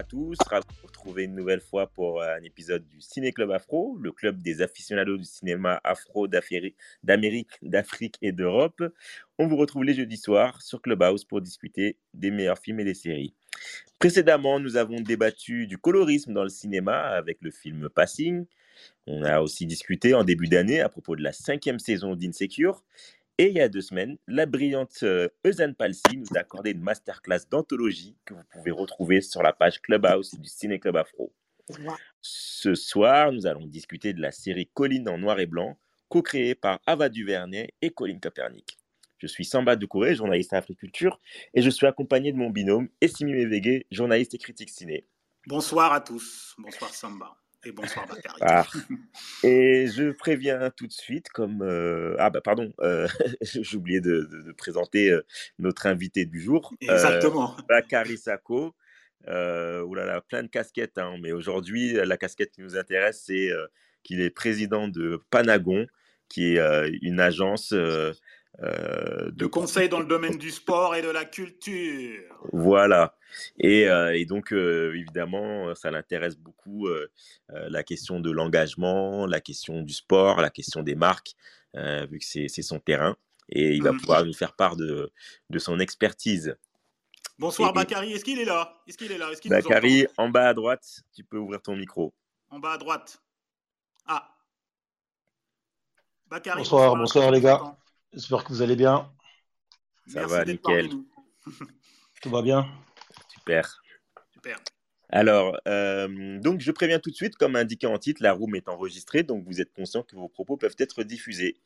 À tous, ravi de vous retrouver une nouvelle fois pour euh, un épisode du Ciné Club Afro, le club des aficionados du cinéma afro d'Amérique, d'Afrique et d'Europe. On vous retrouve les jeudis soirs sur Clubhouse pour discuter des meilleurs films et des séries. Précédemment, nous avons débattu du colorisme dans le cinéma avec le film Passing. On a aussi discuté en début d'année à propos de la cinquième saison d'Insecure. Et il y a deux semaines, la brillante Eusanne Palsy nous a accordé une masterclass d'anthologie que vous pouvez retrouver sur la page Clubhouse du Ciné Club Afro. Ce soir, nous allons discuter de la série Colline en noir et blanc, co-créée par Ava Duvernay et Colline Copernic. Je suis Samba Doucouré, journaliste à Africulture, et je suis accompagné de mon binôme Essimi Mevege, journaliste et critique ciné. Bonsoir à tous. Bonsoir Samba. Et bonsoir Bakary. Ah. Et je préviens tout de suite, comme euh, ah bah pardon, euh, j'ai oublié de, de- de présenter euh, notre invité du jour, euh, Exactement. Bakary Sako. Euh, oulala, plein de casquettes, hein, mais aujourd'hui la casquette qui nous intéresse, c'est euh, qu'il est président de Panagon, qui est euh, une agence euh, De conseils dans le domaine du sport et de la culture. Voilà. Et, euh, et donc, euh, évidemment, ça l'intéresse beaucoup, euh, euh, la question de l'engagement, la question du sport, la question des marques, euh, vu que c'est son terrain. Et il va Mhm. pouvoir nous faire part de, de son expertise. Bonsoir Et- Bakary. Est-ce qu'il est là? Est-ce qu'il est là? Est-ce qu'il Bakary, en bas à droite, tu peux ouvrir ton micro. En bas à droite. Ah. Bakary. Bonsoir, bonsoir, les gars. J'espère que vous allez bien. Ça Merci va, nickel. Tout va bien? Super. Super. Alors, euh, donc je préviens tout de suite, comme indiqué en titre, la room est enregistrée, donc vous êtes conscient que vos propos peuvent être diffusés.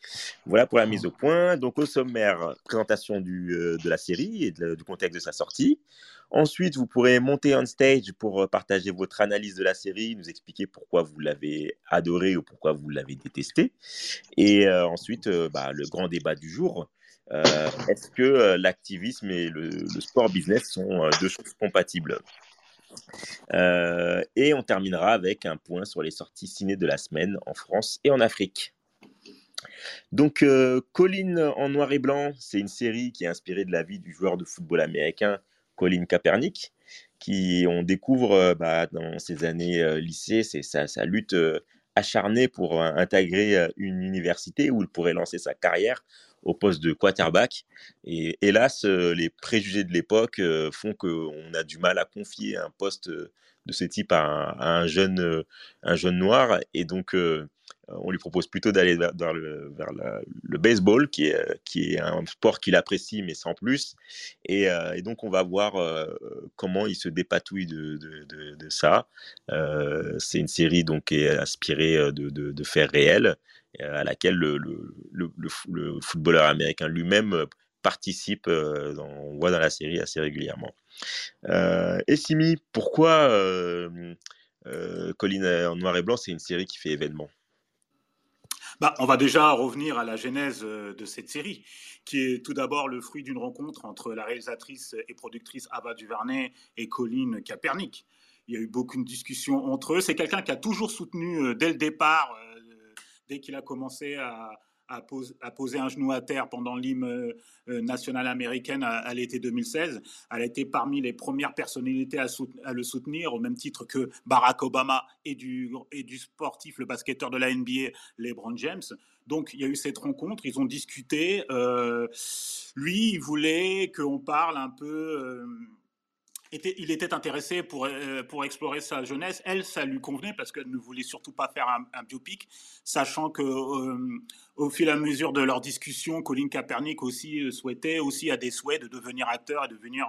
Voilà pour la mise au point. Donc au sommaire, présentation du, euh, de la série et de- du contexte de sa sortie. Ensuite, vous pourrez monter on stage pour euh, partager votre analyse de la série, nous expliquer pourquoi vous l'avez adoré ou pourquoi vous l'avez détesté. Et euh, ensuite, euh, bah, le grand débat du jour. Est-ce que l'activisme et le, sport business sont deux choses compatibles? Et on terminera avec un point sur les sorties ciné de la semaine en France et en Afrique. Donc, Colin en noir et blanc, c'est une série qui est inspirée de la vie du joueur de football américain Colin Kaepernick, qui on découvre euh, bah, dans ses années euh, lycée, c'est sa, lutte euh, acharnée pour intégrer une université où il pourrait lancer sa carrière au poste de quarterback. Et hélas, les préjugés de l'époque font qu'on a du mal à confier un poste de ce type à un, jeune, un jeune noir. Et donc, on lui propose plutôt d'aller vers, le, baseball, qui est, euh, qui est un sport qu'il apprécie, mais sans plus. Et, euh, donc, on va voir euh, comment il se dépatouille de, ça. Euh, C'est une série donc, qui est inspirée euh, de, faits réels, euh, à laquelle le, le, le, le fo- le footballeur américain lui-même euh, participe, euh, on voit dans la série assez régulièrement. Euh, et Simi, pourquoi euh, euh, Colline en noir et blanc, c'est une série qui fait événement? Bah, on va déjà revenir à la genèse euh, de cette série, qui est tout d'abord le fruit d'une rencontre entre la réalisatrice et productrice Ava DuVernay et Colin Kaepernick. Il y a eu beaucoup de discussions entre eux. C'est quelqu'un qui a toujours soutenu euh, dès le départ, euh, dès qu'il a commencé à, à pose- à poser un genou à terre pendant l'hymne euh, national américaine à, l'été 2016. Elle a été parmi les premières personnalités à, à le soutenir, au même titre que Barack Obama et du, et du sportif, le basketteur de la NBA, LeBron James. Donc, il y a eu cette rencontre, ils ont discuté. euh, lui, il voulait qu'on parle un peu. euh, il était intéressé pour, euh, pour explorer sa jeunesse. Elle, ça lui convenait parce qu'elle ne voulait surtout pas faire un, biopic, sachant que euh, au fil et à mesure de leur discussion, Colin Kaepernick aussi euh, souhaitait, aussi a des souhaits de devenir acteur et de devenir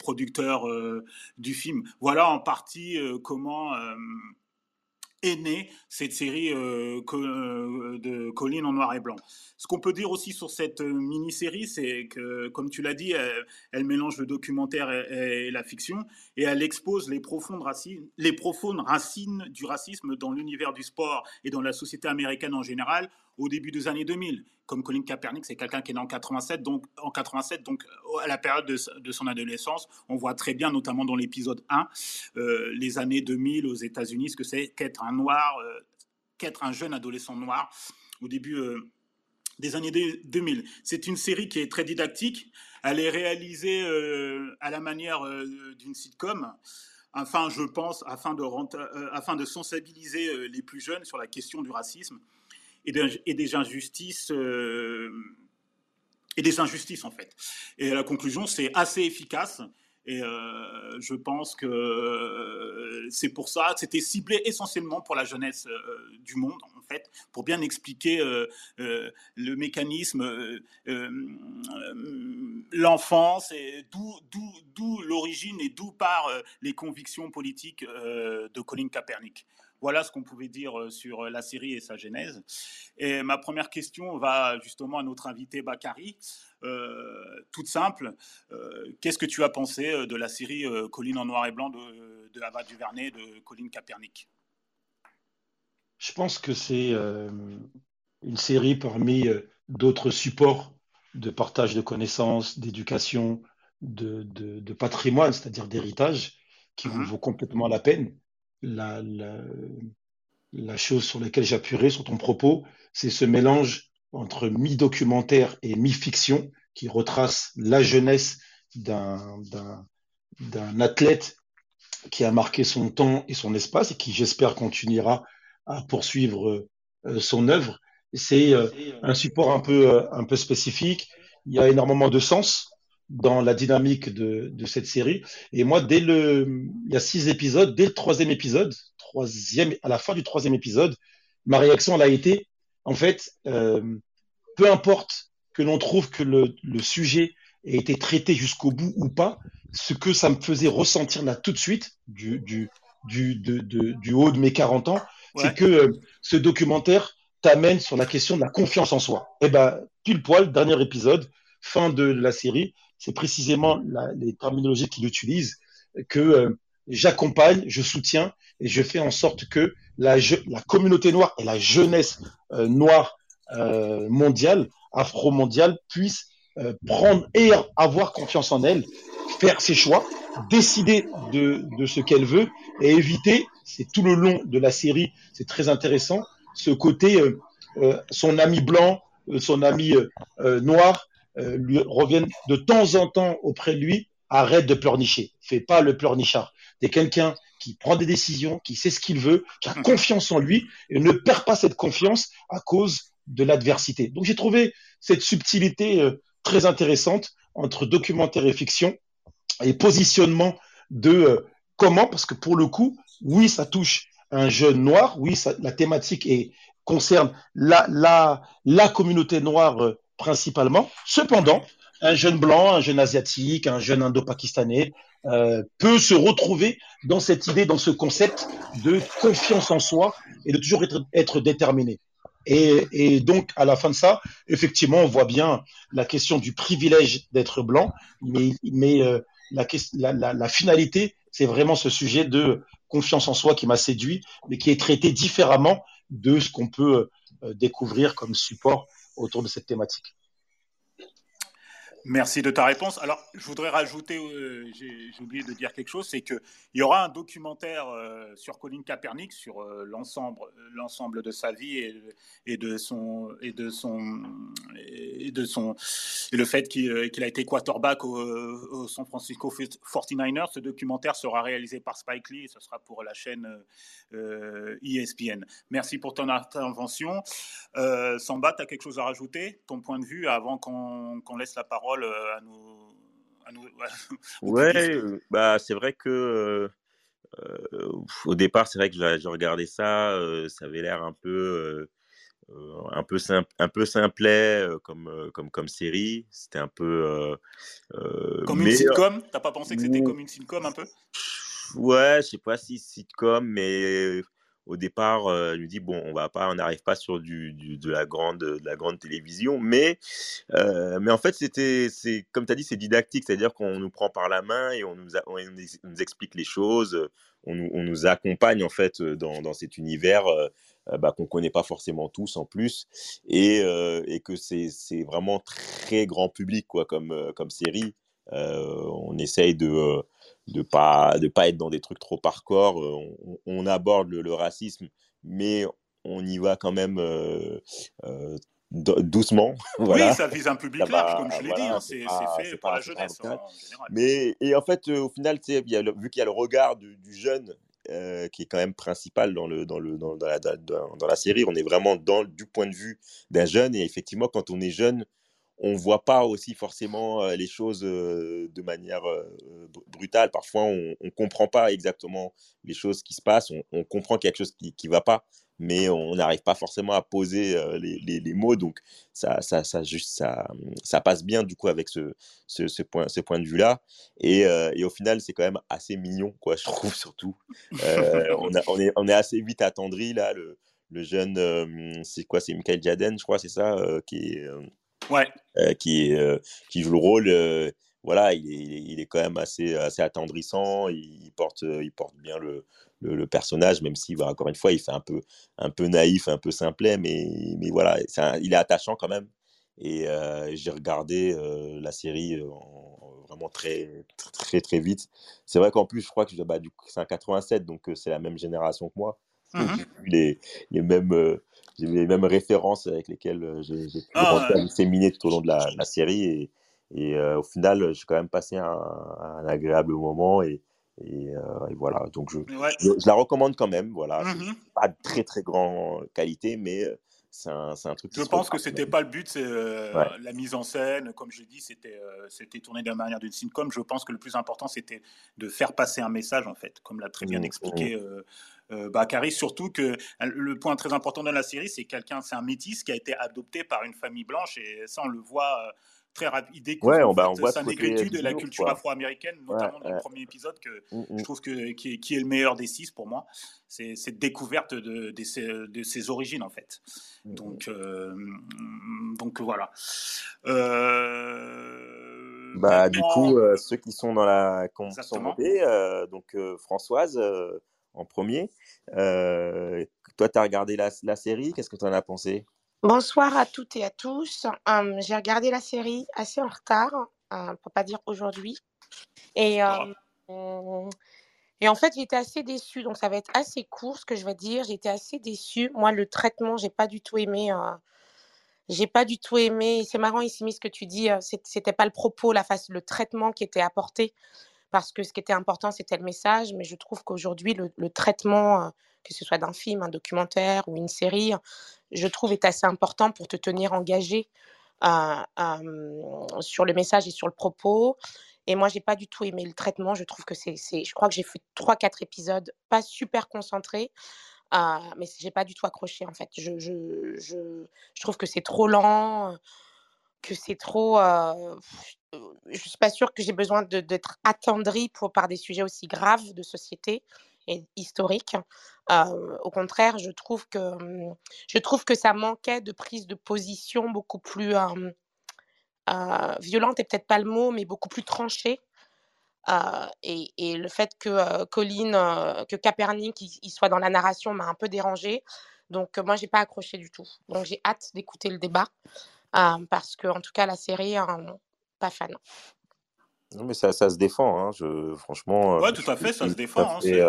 producteur du film. Voilà en partie comment est née cette série euh, euh, de Colline en noir et blanc. Ce qu'on peut dire aussi sur cette euh, mini-série, c'est que, comme tu l'as dit, elle, mélange le documentaire et, la fiction, et elle expose les profondes, racines, les profondes racines du racisme dans l'univers du sport et dans la société américaine en général au début des années 2000. Comme Colin Kaepernick, c'est quelqu'un qui est né en 87, donc en 87, donc à la période de, son adolescence, on voit très bien, notamment dans l'épisode 1, les années 2000 aux États-Unis, ce que c'est qu'être un noir, qu'être un jeune adolescent noir au début des années 2000. C'est une série qui est très didactique. Elle est réalisée euh, à la manière euh, d'une sitcom, afin, je pense, euh, afin de sensibiliser les plus jeunes sur la question du racisme et, des injustices. et des injustices, en fait. Et la conclusion, c'est assez efficace. Et euh, je pense que euh, c'est pour ça, c'était ciblé essentiellement pour la jeunesse euh, du monde, en fait, pour bien expliquer le mécanisme, l'enfance, et d'où l'origine et d'où part les convictions politiques de Colin Kaepernick. Voilà ce qu'on pouvait dire euh, sur euh, la série et sa genèse. Et ma première question va justement à notre invité Bakary. Euh, toute simple, qu'est-ce que tu as pensé de la série Colline en noir et blanc de, de Ava Duvernay de Colline Kaepernick? Je pense que c'est une série parmi d'autres supports de partage de connaissances, d'éducation, de, patrimoine, c'est-à-dire d'héritage, qui vous mm-hmm. vaut complètement la peine la, la, chose sur laquelle j'appuierai sur ton propos, c'est ce mélange entre mi-documentaire et mi-fiction qui retrace la jeunesse d'un athlète qui a marqué son temps et son espace et qui, j'espère, continuera à poursuivre euh, son œuvre. C'est euh, un support un peu, euh, un peu spécifique. Il y a énormément de sens dans la dynamique de, de, cette série. Et moi, dès le, il y a six épisodes, dès le troisième épisode, troisième, à la fin du troisième épisode, ma réaction elle a été, en fait, euh, peu importe que l'on trouve que le, le, sujet ait été traité jusqu'au bout ou pas, ce que ça me faisait ressentir là tout de suite, du, du, du, de, de, du haut de mes 40 ans, c'est que euh, ce documentaire t'amène sur la question de la confiance en soi. Et eh ben, pile poil, dernier épisode, fin de la série, c'est précisément les terminologies qu'il utilise que euh, j'accompagne, je soutiens et je fais en sorte que la, communauté noire et la jeunesse euh, noire euh, mondiale, afro-mondiale, puissent prendre et avoir confiance en elle, faire ses choix, décider de, de ce qu'elle veut et éviter, c'est tout le long de la série, c'est très intéressant, ce côté, son ami blanc, son ami noir, euh, lui reviennent de temps en temps auprès de lui, arrête de pleurnicher, fais pas le pleurnichard. T'es quelqu'un qui prend des décisions, qui sait ce qu'il veut, qui a mhm. confiance en lui et ne perd pas cette confiance à cause de l'adversité. Donc j'ai trouvé cette subtilité euh, très intéressante entre documentaire et fiction et positionnement de euh, comment, parce que pour le coup, oui, ça touche un jeune noir, oui, ça, la thématique est, concerne la, la, la communauté noire principalement. Cependant, un jeune blanc, un jeune asiatique, un jeune indo-pakistanais euh, peut se retrouver dans cette idée, dans ce concept de confiance en soi et de toujours être, être déterminé. Et, et, donc, à la fin de ça, effectivement, on voit bien la question du privilège d'être blanc, mais, mais euh, la, la, la, finalité, c'est vraiment ce sujet de confiance en soi qui m'a séduit, mais qui est traité différemment de ce qu'on peut euh, découvrir comme support autour de cette thématique. Merci de ta réponse. Alors, je voudrais rajouter, euh, j'ai oublié de dire quelque chose, c'est qu'il y aura un documentaire euh, sur Colin Kaepernick, sur euh, l'ensemble, de sa vie et, et, de son et de son et de son et le fait qu'il a été quarterback au, San Francisco 49ers. Ce documentaire sera réalisé par Spike Lee et ce sera pour la chaîne ESPN. E Merci pour ton intervention. Samba, tu as quelque chose à rajouter, ton point de vue, avant qu'on laisse la parole euh, à nous. ouais, euh, bah, c'est vrai que euh, au départ, c'est vrai que j'ai regardé ça, ça avait l'air un peu. un peu simple, un peu simplet comme comme comme série. C'était un peu comme une sitcom? T'as pas pensé que c'était comme une sitcom un peu? Ouais, je sais pas si sitcom, mais au départ, euh, elle lui dit bon, on va pas, on n'arrive pas sur du, de la grande, de la grande télévision, mais, euh, mais en fait, c'était, c'est comme tu as dit, c'est didactique, c'est-à-dire qu'on nous prend par la main et on nous, on nous explique les choses, on nous, on nous, accompagne en fait dans, dans cet univers. Euh, bah, qu'on connaît pas forcément tous en plus et, et que c'est vraiment très grand public quoi comme, comme série on essaye de de pas de pas être dans des trucs trop hardcore. On, on aborde le, racisme, mais on y va quand même euh, euh, doucement. voilà. Oui, ça vise un public large, comme je l'ai dit. Hein, c'est fait pour la jeunesse en, général. Mais et en fait, au final, y a vu qu'il y a le regard du, jeune. qui est quand même principal dans, le, dans, le, dans, la, dans, dans, la série. On est vraiment dans, du point de vue d'un jeune. Et effectivement, quand on est jeune, on voit pas aussi forcément les choses de manière brutale. Parfois, on, ne comprend pas exactement les choses qui se passent. On, comprend y a quelque chose qui, qui va pas, mais on n'arrive pas forcément à poser les, mots. Donc, ça, ça, ça, juste, ça, ça passe bien du coup avec ce, ce, point, ce point de vue-là. Et, au final, c'est quand même assez mignon, quoi, je trouve surtout. on, on, est, on est assez vite attendri là. Le, le jeune, c'est quoi? C'est Michael Jaden, je crois, c'est ça, qui Euh, qui, euh, qui joue le rôle. Euh, voilà, il est, il est, quand même assez, assez attendrissant. Il porte, il porte bien le, le, personnage, même si, encore une fois, il fait un peu, un peu naïf, un peu simplet, mais, mais voilà, il est attachant quand même. Et j'ai regardé la série vraiment très, très, très vite. C'est vrai qu'en plus, je crois que bah, c'est un 87, donc c'est la même génération que moi. Mmh les, les, mêmes, j'ai les mêmes références avec lesquelles euh, j'ai pu ah, disséminer tout au long de la, série. Et, et euh, au final, j'ai quand même passé un, agréable moment. Et, et, euh, voilà, donc je, je, la recommande quand même. Voilà, mmh pas de très très grande qualité, mais c'est un, un, truc. Je pense que c'était pas le but, c'est la mise en scène. Comme je l'ai dit, c'était c'était tourné de la manière d'une sitcom. Je pense que le plus important, c'était de faire passer un message, en fait, comme l'a très bien mmh, expliqué euh, Bakary, surtout que le point très important de la série, c'est quelqu'un, c'est un métis qui a été adopté par une famille blanche et ça, on le voit euh, très rapide. Ouais, bah, on voit sa négritude et la culture afro-américaine, notamment dans le premier épisode, que mm, mm. je trouve que, qui, est, le meilleur des six pour moi. C'est cette découverte de, de, ses, origines, en fait. Mm, donc, euh, donc voilà. bah, du coup, ceux qui sont dans la sont donc Françoise, en premier. Euh, toi, tu as regardé la, série, qu'est-ce que tu en as pensé? Bonsoir à toutes et à tous. Hum, j'ai regardé la série assez en retard, euh, pour pas dire aujourd'hui. Et, hum, et en fait, j'étais assez déçue. Donc, ça va être assez court ce que je vais dire. J'étais assez déçue. Moi, le traitement, j'ai pas du tout aimé. Euh, j'ai pas du tout aimé. C'est marrant, ici, ce que tu dis. C'était pas le propos, la face, le traitement qui était apporté parce que ce qui était important, c'était le message. Mais je trouve qu'aujourd'hui, le, traitement, que ce soit d'un film, un documentaire ou une série, je trouve est assez important pour te tenir engagé sur le message et sur le propos. Et moi, j'ai pas du tout aimé le traitement. Je trouve que c'est, je crois que j'ai fait trois, quatre épisodes, pas super concentrés, euh, mais j'ai pas du tout accroché en fait. Je trouve que c'est trop lent, que c'est trop je suis pas sûre que j'ai besoin d'être attendrie pour, par des sujets aussi graves de société et historiques. au contraire, je trouve, que, mmh, je trouve que ça manquait de prise de position beaucoup plus violente, et peut-être pas le mot, mais beaucoup plus tranchée. Et, et, le fait que Colline, que Capernic, il, soit dans la narration m'a un peu dérangée. Donc moi, j'ai pas accroché du tout. Donc j'ai hâte d'écouter le débat. Parce que en tout cas la série hein, pas fan. Non, mais ça, ça se défend. Hein. Je, franchement. Ouais, tout à fait, ça se défend. c'est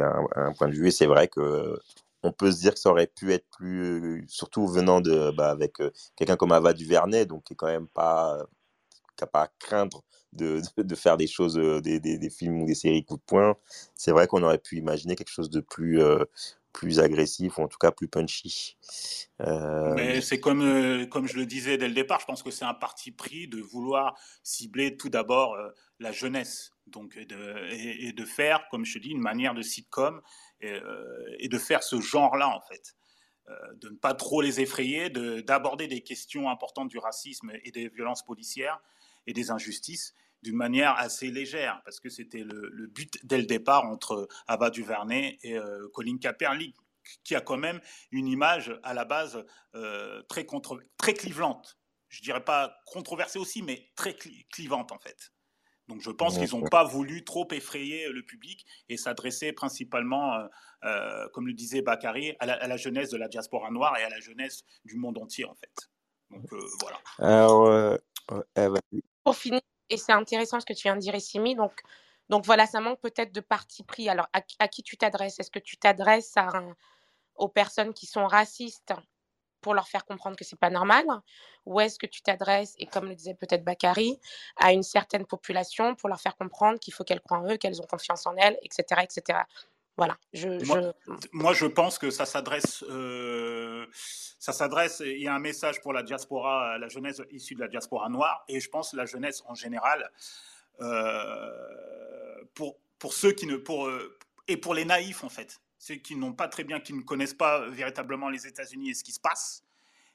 un, point de vue. Et c'est vrai que on peut se dire que ça aurait pu être plus. Surtout venant de, bah, avec quelqu'un comme Ava Duvernay, donc qui est quand même pas. qui n'a pas à craindre de, de, faire des choses, des, des, des, films ou des séries coup de poing. C'est vrai qu'on aurait pu imaginer quelque chose de plus, plus agressif ou en tout cas plus punchy. Euh, Mais c'est comme, euh, comme je le disais dès le départ, je pense que c'est un parti pris de vouloir cibler tout d'abord euh, la jeunesse donc, et de, et, de, faire, comme je dis, une manière de sitcom et, et de faire ce genre-là en fait. de ne pas trop les effrayer, d'aborder des questions importantes du racisme et des violences policières et des injustices d'une manière assez légère, parce que c'était le, but dès le départ entre Ava DuVernay et Colin Kaepernick, qui a quand même une image à la base très, contre, très clivante. Je dirais pas controversée aussi, mais très clivante en fait. Donc je pense qu'ils n'ont pas voulu trop effrayer le public et s'adresser principalement, euh, euh, comme le disait Bakary, à la, jeunesse de la diaspora noire et à la jeunesse du monde entier en fait. Donc euh, voilà. Alors, Pour finir, et c'est intéressant ce que tu viens de dire, Simi, donc, donc voilà, ça manque peut-être de parti pris. Alors à, qui tu t'adresses? Est-ce que tu t'adresses aux personnes qui sont racistes pour leur faire comprendre que c'est pas normal? Ou est-ce que tu t'adresses, et comme le disait peut-être Bakary, à une certaine population pour leur faire comprendre qu'il faut qu'elles croient en eux, qu'elles ont confiance en elles, etc. etc. Voilà. Je, moi, je... pense que ça s'adresse, euh, ça s'adresse. Il y a un message pour la diaspora, la jeunesse issue de la diaspora noire, et je pense la jeunesse en général, euh, pour pour ceux qui ne pour euh, et pour les naïfs en fait ceux qui n'ont pas très bien, qui ne connaissent pas véritablement les États-Unis et ce qui se passe.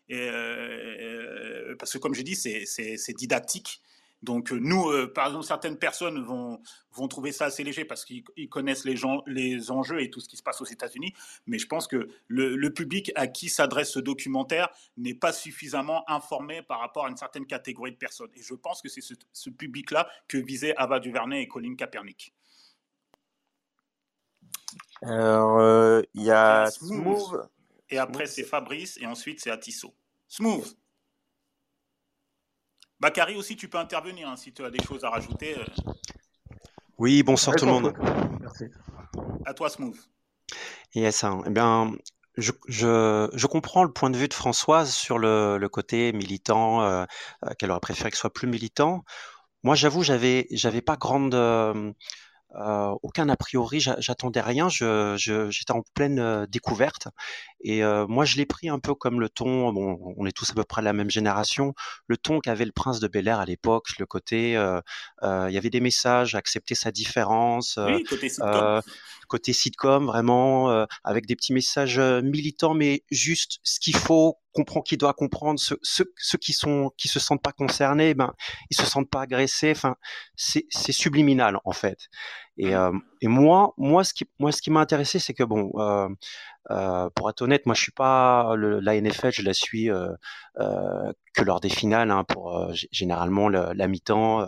Et, euh, parce que comme je dis, c'est didactique. Donc nous, euh, par exemple, certaines personnes vont, vont trouver ça assez léger parce qu'ils connaissent les, gens, les enjeux et tout ce qui se passe aux États-Unis. Mais je pense que le, public à qui s'adresse ce documentaire n'est pas suffisamment informé par rapport à une certaine catégorie de personnes. Et je pense que c'est ce, ce public-là que visaient Ava DuVernay et Colin Kaepernick. Alors, euh, il y a Smooth. Et après, c'est Fabrice. Et ensuite, c'est Atisso. Smooth. Bakary aussi, tu peux intervenir hein, si tu as des choses à rajouter. Euh. Oui, bonsoir tout le monde. Merci. À toi, Smooth. Yes, hein. eh bien, je, je, je, comprends le point de vue de Françoise sur le, le côté militant, euh, qu'elle aurait préféré que ce soit plus militant. Moi, j'avoue, j'avais, j'avais pas grande euh, aucun a priori, j'attendais rien, j'étais je, en pleine euh, découverte. Et euh, moi, je l'ai pris un peu comme le ton, bon, on est tous à peu près de la même génération, le ton qu'avait le prince de Bel Air à l'époque, le côté, il y avait des messages, accepter sa différence, oui, côté sitcom, côté sitcom vraiment, avec des petits messages militants, mais juste ce qu'il faut comprend qui doit comprendre ceux, ceux, qui sont qui se sentent pas concernés ben ils se sentent pas agressés enfin c'est subliminal en fait et, euh, et moi moi ce qui moi ce qui m'a intéressé c'est que bon euh, euh, pour être honnête moi je suis pas le, la NFL je la suis euh, euh, que lors des finales hein, pour euh, généralement le, la mi-temps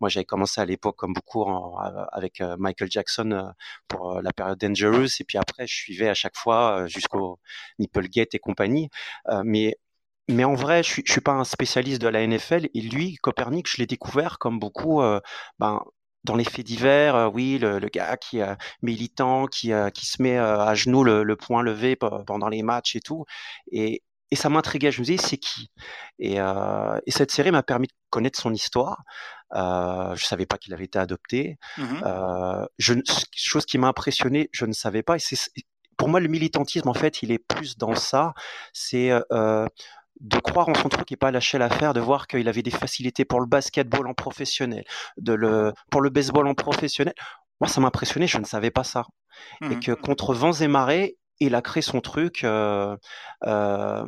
moi j'avais commencé à l'époque comme beaucoup en, avec Michael Jackson pour la période Dangerous et puis après je suivais à chaque fois jusqu'au Nipplegate et compagnie. Mais mais en vrai, je suis, je suis pas un spécialiste de la NFL. Et lui, Copernic, je l'ai découvert comme beaucoup, euh, ben, dans les faits divers, euh, oui, le, le, gars qui est militant, qui, qui se met à genoux, le, le poing levé pendant les matchs et tout. Et, et ça m'intriguait. Je me disais, c'est qui? Et, euh, et, cette série m'a permis de connaître son histoire. Euh, je savais pas qu'il avait été adopté. Mmh euh, je, chose qui m'a impressionné, je ne savais pas. Et pour moi, le militantisme, en fait, il est plus dans ça. C'est euh, de croire en son truc et pas lâcher l'affaire, de voir qu'il avait des facilités pour le basketball en professionnel, de le, pour le baseball en professionnel. Moi, ça m'a impressionné, je ne savais pas ça. Et mmh. que contre vents et marées, il a créé son truc. Euh, euh,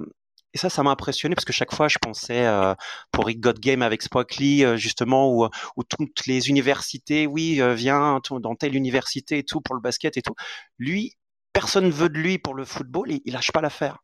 et ça, ça m'a impressionné parce que chaque fois, je pensais euh, pour Rick God Game avec Spock Lee, euh, justement, où, où, toutes les universités, oui, euh, viens dans telle université et tout pour le basket et tout. Lui, personne veut de lui pour le football, il lâche pas l'affaire.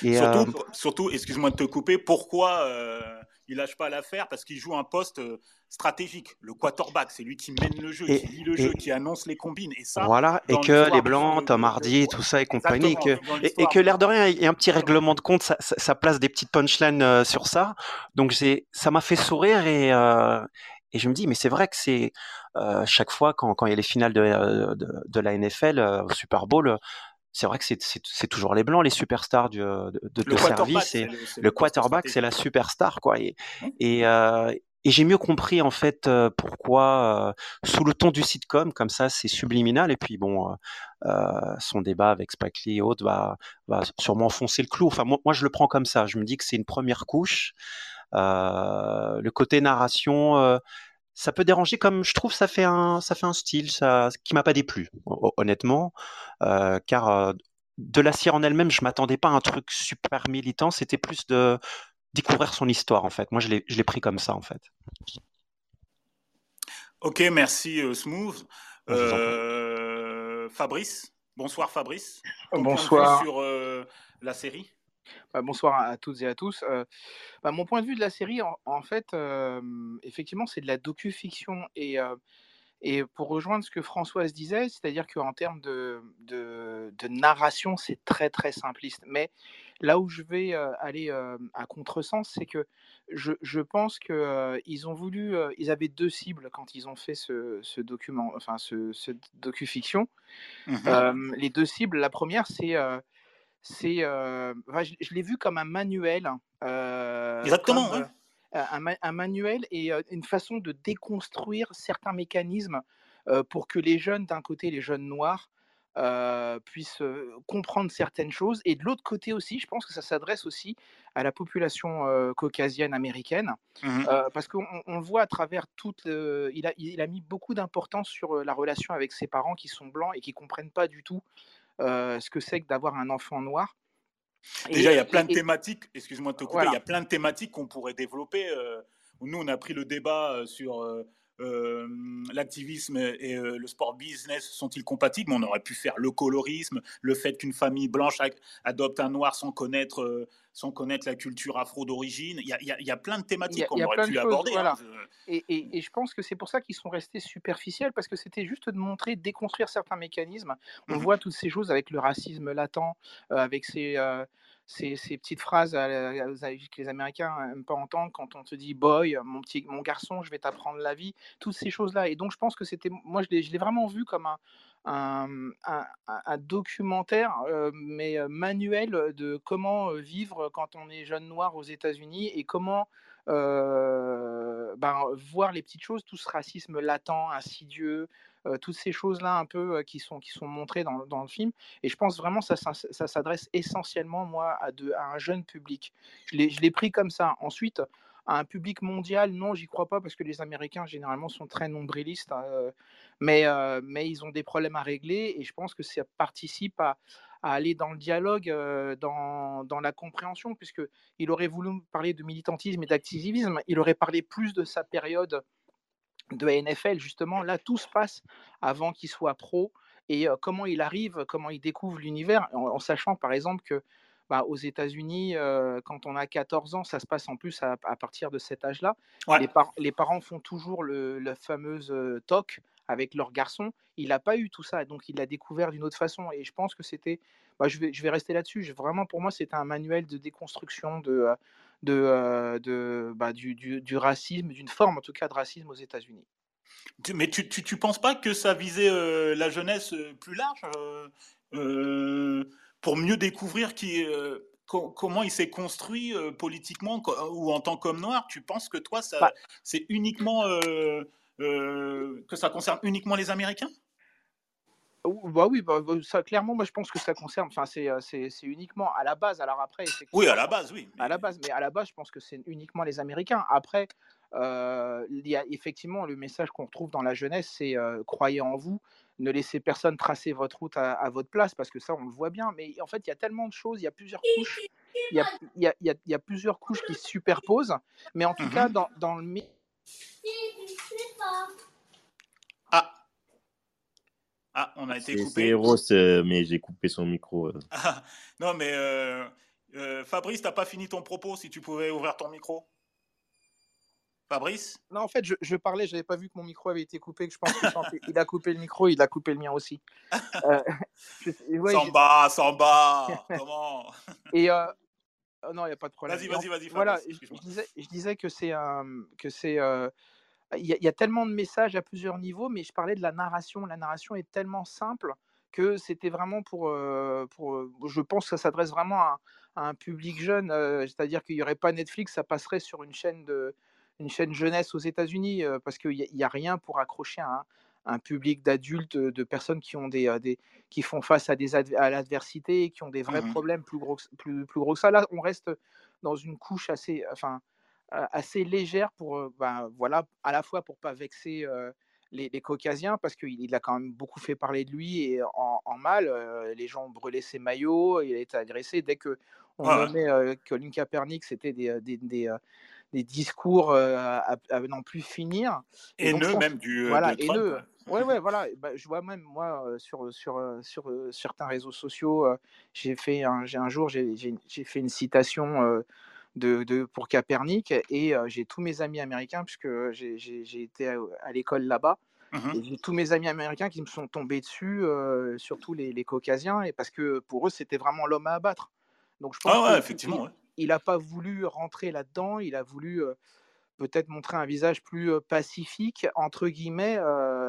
surtout, euh, surtout excuse-moi de te couper, pourquoi euh, il lâche pas l'affaire? Parce qu'il joue un poste euh, stratégique. Le quarterback, c'est lui qui mène le jeu, qui lit le jeu, qui annonce les combines. Et ça, voilà, et que les Blancs, Tom Hardy, tout ça et compagnie, et que, l'air de rien, il y a un petit règlement de compte, ça, place des petites punchlines sur ça. Donc ça m'a fait sourire et, et je me dis, mais c'est vrai que c'est euh, chaque fois quand, quand il y a les finales de, euh, de, de la NFL euh, au Super Bowl, c'est vrai que c'est toujours les blancs, les superstars du, de, de service. Et le, quarterback, c'est la superstar, quoi. Et, et, euh, et j'ai mieux compris en fait pourquoi, euh, sous le ton du sitcom, comme ça, c'est subliminal. Et puis bon, euh, son débat avec Spike Lee et autres va, va sûrement enfoncer le clou. Enfin, moi, moi, je le prends comme ça. Je me dis que c'est une première couche. Euh, le côté narration, euh, ça peut déranger comme je trouve ça fait un ça fait un style ça qui m'a pas déplu honnêtement euh, car de la cire en elle-même je m'attendais pas à un truc super militant c'était plus de découvrir son histoire en fait moi je l'ai je l'ai pris comme ça en fait Ok, merci Smooth. Fabrice, bonsoir Fabrice. bonsoir. sur la série? Bah, bonsoir à toutes et à tous. Bah, mon point de vue de la série, en, fait, effectivement, c'est de la docu-fiction. Et, et pour rejoindre ce que Françoise disait, c'est-à-dire qu'en termes de, de, narration, c'est très très simpliste. Mais là où je vais aller à contresens, c'est que je, je pense qu'ils ont voulu, ils avaient deux cibles quand ils ont fait ce, ce document, enfin ce, ce docu-fiction. Mmh les deux cibles, la première, c'est c'est, je, l'ai vu comme un manuel. Exactement. un, manuel et une façon de déconstruire certains mécanismes pour que les jeunes, d'un côté, les jeunes noirs, puissent comprendre certaines choses. Et de l'autre côté aussi, je pense que ça s'adresse aussi à la population caucasienne américaine, mmh parce qu'on le voit à travers toute. il, a, il a mis beaucoup d'importance sur la relation avec ses parents qui sont blancs et qui comprennent pas du tout ce que c'est que d'avoir un enfant noir. Déjà, il y a plein de thématiques, excuse-moi de te couper, il y a plein de thématiques qu'on pourrait développer. nous, on a pris le débat sur l'activisme et le sport business sont-ils compatibles? On aurait pu faire le colorisme, le fait qu'une famille blanche adopte un noir sans connaître, sans connaître la culture afro d'origine. Il y, a, plein de thématiques qu'on aurait pu aborder. Hein, et, je pense que c'est pour ça qu'ils sont restés superficiels, parce que c'était juste de montrer, déconstruire certains mécanismes. On mmh voit toutes ces choses avec le racisme latent, avec ces ces, petites phrases que les Américains n'aiment pas entendre quand on te dit boy, mon petit, mon garçon, je vais t'apprendre la vie, toutes ces choses-là. Et donc je pense que c'était, moi je l'ai vraiment vu comme un, un, documentaire, mais manuel de comment vivre quand on est jeune noir aux États-Unis et comment ben, voir les petites choses, tout ce racisme latent, insidieux, toutes ces choses-là un peu qui, sont, qui sont montrées dans, dans, le film. Et je pense vraiment que ça, ça, s'adresse essentiellement, moi, à, de, à, un jeune public. Je l'ai pris comme ça. Ensuite, à un public mondial, non, j'y crois pas, parce que les Américains, généralement, sont très nombrilistes, hein, mais, mais ils ont des problèmes à régler, et je pense que ça participe à, aller dans le dialogue, dans, dans, la compréhension, puisqu'il aurait voulu parler de militantisme et d'activisme, il aurait parlé plus de sa période de NFL, justement. Là, tout se passe avant qu'il soit pro, et comment il arrive, comment il découvre l'univers, en, sachant par exemple que bah, aux États-Unis, quand on a 14 ans, ça se passe en plus à, partir de cet âge-là. Les, les, parents font toujours le, la fameuse talk avec leur garçon. Il n'a pas eu tout ça, donc il l'a découvert d'une autre façon. Et je pense que c'était, bah, je, vais, je vais rester là-dessus. Vraiment, pour moi, c'était un manuel de déconstruction de, de, de bah, du, du, racisme, d'une forme en tout cas de racisme aux États-Unis. Mais tu, tu, penses pas que ça visait la jeunesse plus large pour mieux découvrir qui, comment il s'est construit politiquement ou en tant qu'homme noir? Tu penses que toi, ça, bah c'est uniquement euh, que ça concerne uniquement les Américains? Bah oui, bah, bah, ça, clairement, moi je pense que ça concerne, enfin c'est, euh, c'est, uniquement à la base, alors après... Oui, à la base, oui. À la base, mais à la base, je pense que c'est uniquement les Américains. Après, euh, il y a effectivement le message qu'on retrouve dans la jeunesse, c'est croyez en vous, ne laissez personne tracer votre route à, votre place, parce que ça, on le voit bien. Mais en fait, il y a tellement de choses, il y a plusieurs couches, il y a, y a, y a plusieurs couches qui se superposent. Mais en tout mmh cas, dans, dans le. Ah, on a été coupé. C'est Eros, euh, mais j'ai coupé son micro. Euh. Ah, non, mais euh, euh, Fabrice, t'as pas fini ton propos si tu pouvais ouvrir ton micro Fabrice? Non, en fait, je, je parlais, j'avais pas vu que mon micro avait été coupé. Que je pense qu'il a coupé le micro, il a coupé le mien aussi. Euh, Samba, Samba, comment? Et non, il n'y a pas de problème. Vas-y, vas-y, vas-y. Voilà, je, disais, je, disais, que c'est que c'est il y, a tellement de messages à plusieurs niveaux, mais je parlais de la narration. La narration est tellement simple que c'était vraiment pour, pour. Je pense que ça s'adresse vraiment à, un public jeune, c'est-à-dire qu'il n'y aurait pas Netflix, ça passerait sur une chaîne, de, une chaîne jeunesse aux États-Unis, parce qu'il n'y a, rien pour accrocher un, un public d'adultes, de personnes qui, ont des, des, qui font face à, des à l'adversité, qui ont des vrais mmh problèmes plus gros, plus, plus gros que ça. Là, on reste dans une couche assez. Enfin, assez légère pour, ben, voilà, à la fois pour pas vexer les, caucasiens, parce qu'il a quand même beaucoup fait parler de lui et en, mal. les gens ont brûlé ses maillots, il a été agressé. Dès que on nommait Colin Kaepernick, c'était des, des, des discours à, n'en plus finir. Et haineux même du voilà, de Trump. Ouais, ouais, voilà. Bah, je vois même, moi, sur, sur, sur certains réseaux sociaux, j'ai fait un, un jour, j'ai fait une citation de, de, pour Capernic et j'ai tous mes amis américains, puisque j'ai été à, l'école là-bas. Mmh j'ai tous mes amis américains qui me sont tombés dessus, surtout les, les, caucasiens, et parce que pour eux, c'était vraiment l'homme à abattre. Donc je pense ah ouais, effectivement, il n'a pas voulu rentrer là-dedans, il a voulu peut-être montrer un visage plus pacifique, entre guillemets,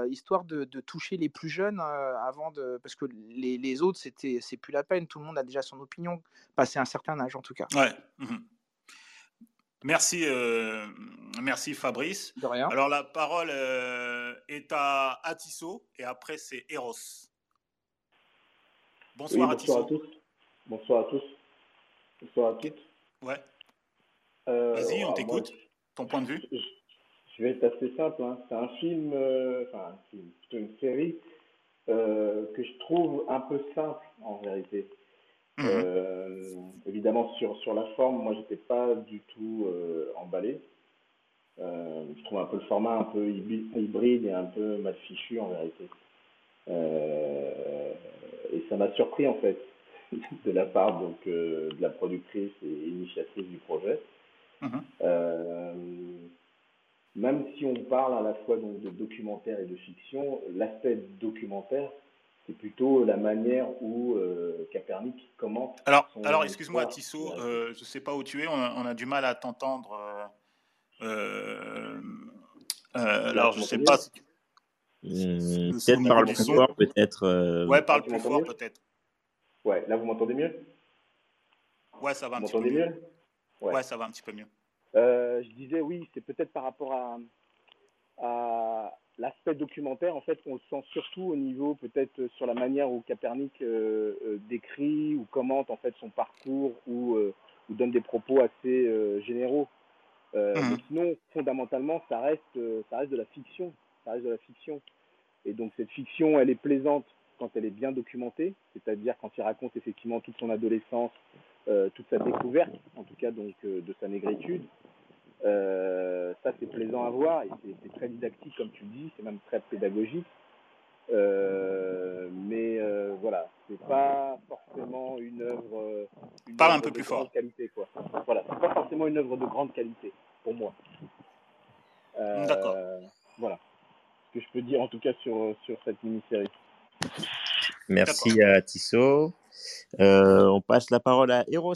histoire de, toucher les plus jeunes avant de. Parce que les, les autres, c'était, c'est plus la peine. Tout le monde a déjà son opinion, passé un certain âge en tout cas. Ouais. Mmh merci, merci Fabrice. De rien. Alors la parole est à Atisso et après c'est Eros. Bonsoir, bonsoir à tous. Bonsoir à tous. Bonsoir à toutes. Ouais. Vas-y, on t'écoute point de vue Je vais être assez simple. Hein. C'est un film, euh, enfin, c'est une série euh, que je trouve un peu simple en vérité. Mhm. Euh, évidemment, sur, sur la forme, moi, j'étais pas du tout emballé. je trouve un peu le format un peu hybride et un peu mal fichu en vérité. et ça m'a surpris en fait de la part donc de la productrice et initiatrice du projet. Mhm. Euh, même si on parle à la fois donc, de documentaire et de fiction, l'aspect documentaire, c'est plutôt la manière où euh, Capernic commente. Alors, alors excuse-moi, Tissot, euh, je ne sais pas où tu es, on a, du mal à t'entendre. alors, je ne sais pas. Hmm, peut-être parle plus fort, peut-être. Ouais, parle plus fort, peut-être. Ouais, là, vous m'entendez mieux? Ouais, ça va un petit peu mieux. Ouais. ça va un petit peu mieux. Euh, je disais oui, c'est peut-être par rapport à, à l'aspect documentaire. En fait, on le sent surtout au niveau peut-être sur la manière où Capernic euh, euh, décrit ou commente en fait son parcours ou, ou donne des propos assez généraux. Mais sinon, fondamentalement, ça reste, ça reste de la fiction. Ça reste de la fiction. Et donc cette fiction, elle est plaisante quand elle est bien documentée, c'est-à-dire quand il raconte effectivement toute son adolescence, euh, toute sa découverte, en tout cas donc euh, de sa négritude. Euh, ça c'est plaisant à voir et c'est très didactique comme tu le dis, c'est même très pédagogique. mais voilà, c'est pas forcément une œuvre, une Parle un peu plus fort. qualité quoi. Voilà, c'est pas forcément une œuvre de grande qualité pour moi. D'accord. Voilà, ce que je peux dire en tout cas sur sur cette mini-série. Merci à Tissot. Euh, on passe la parole à Eros.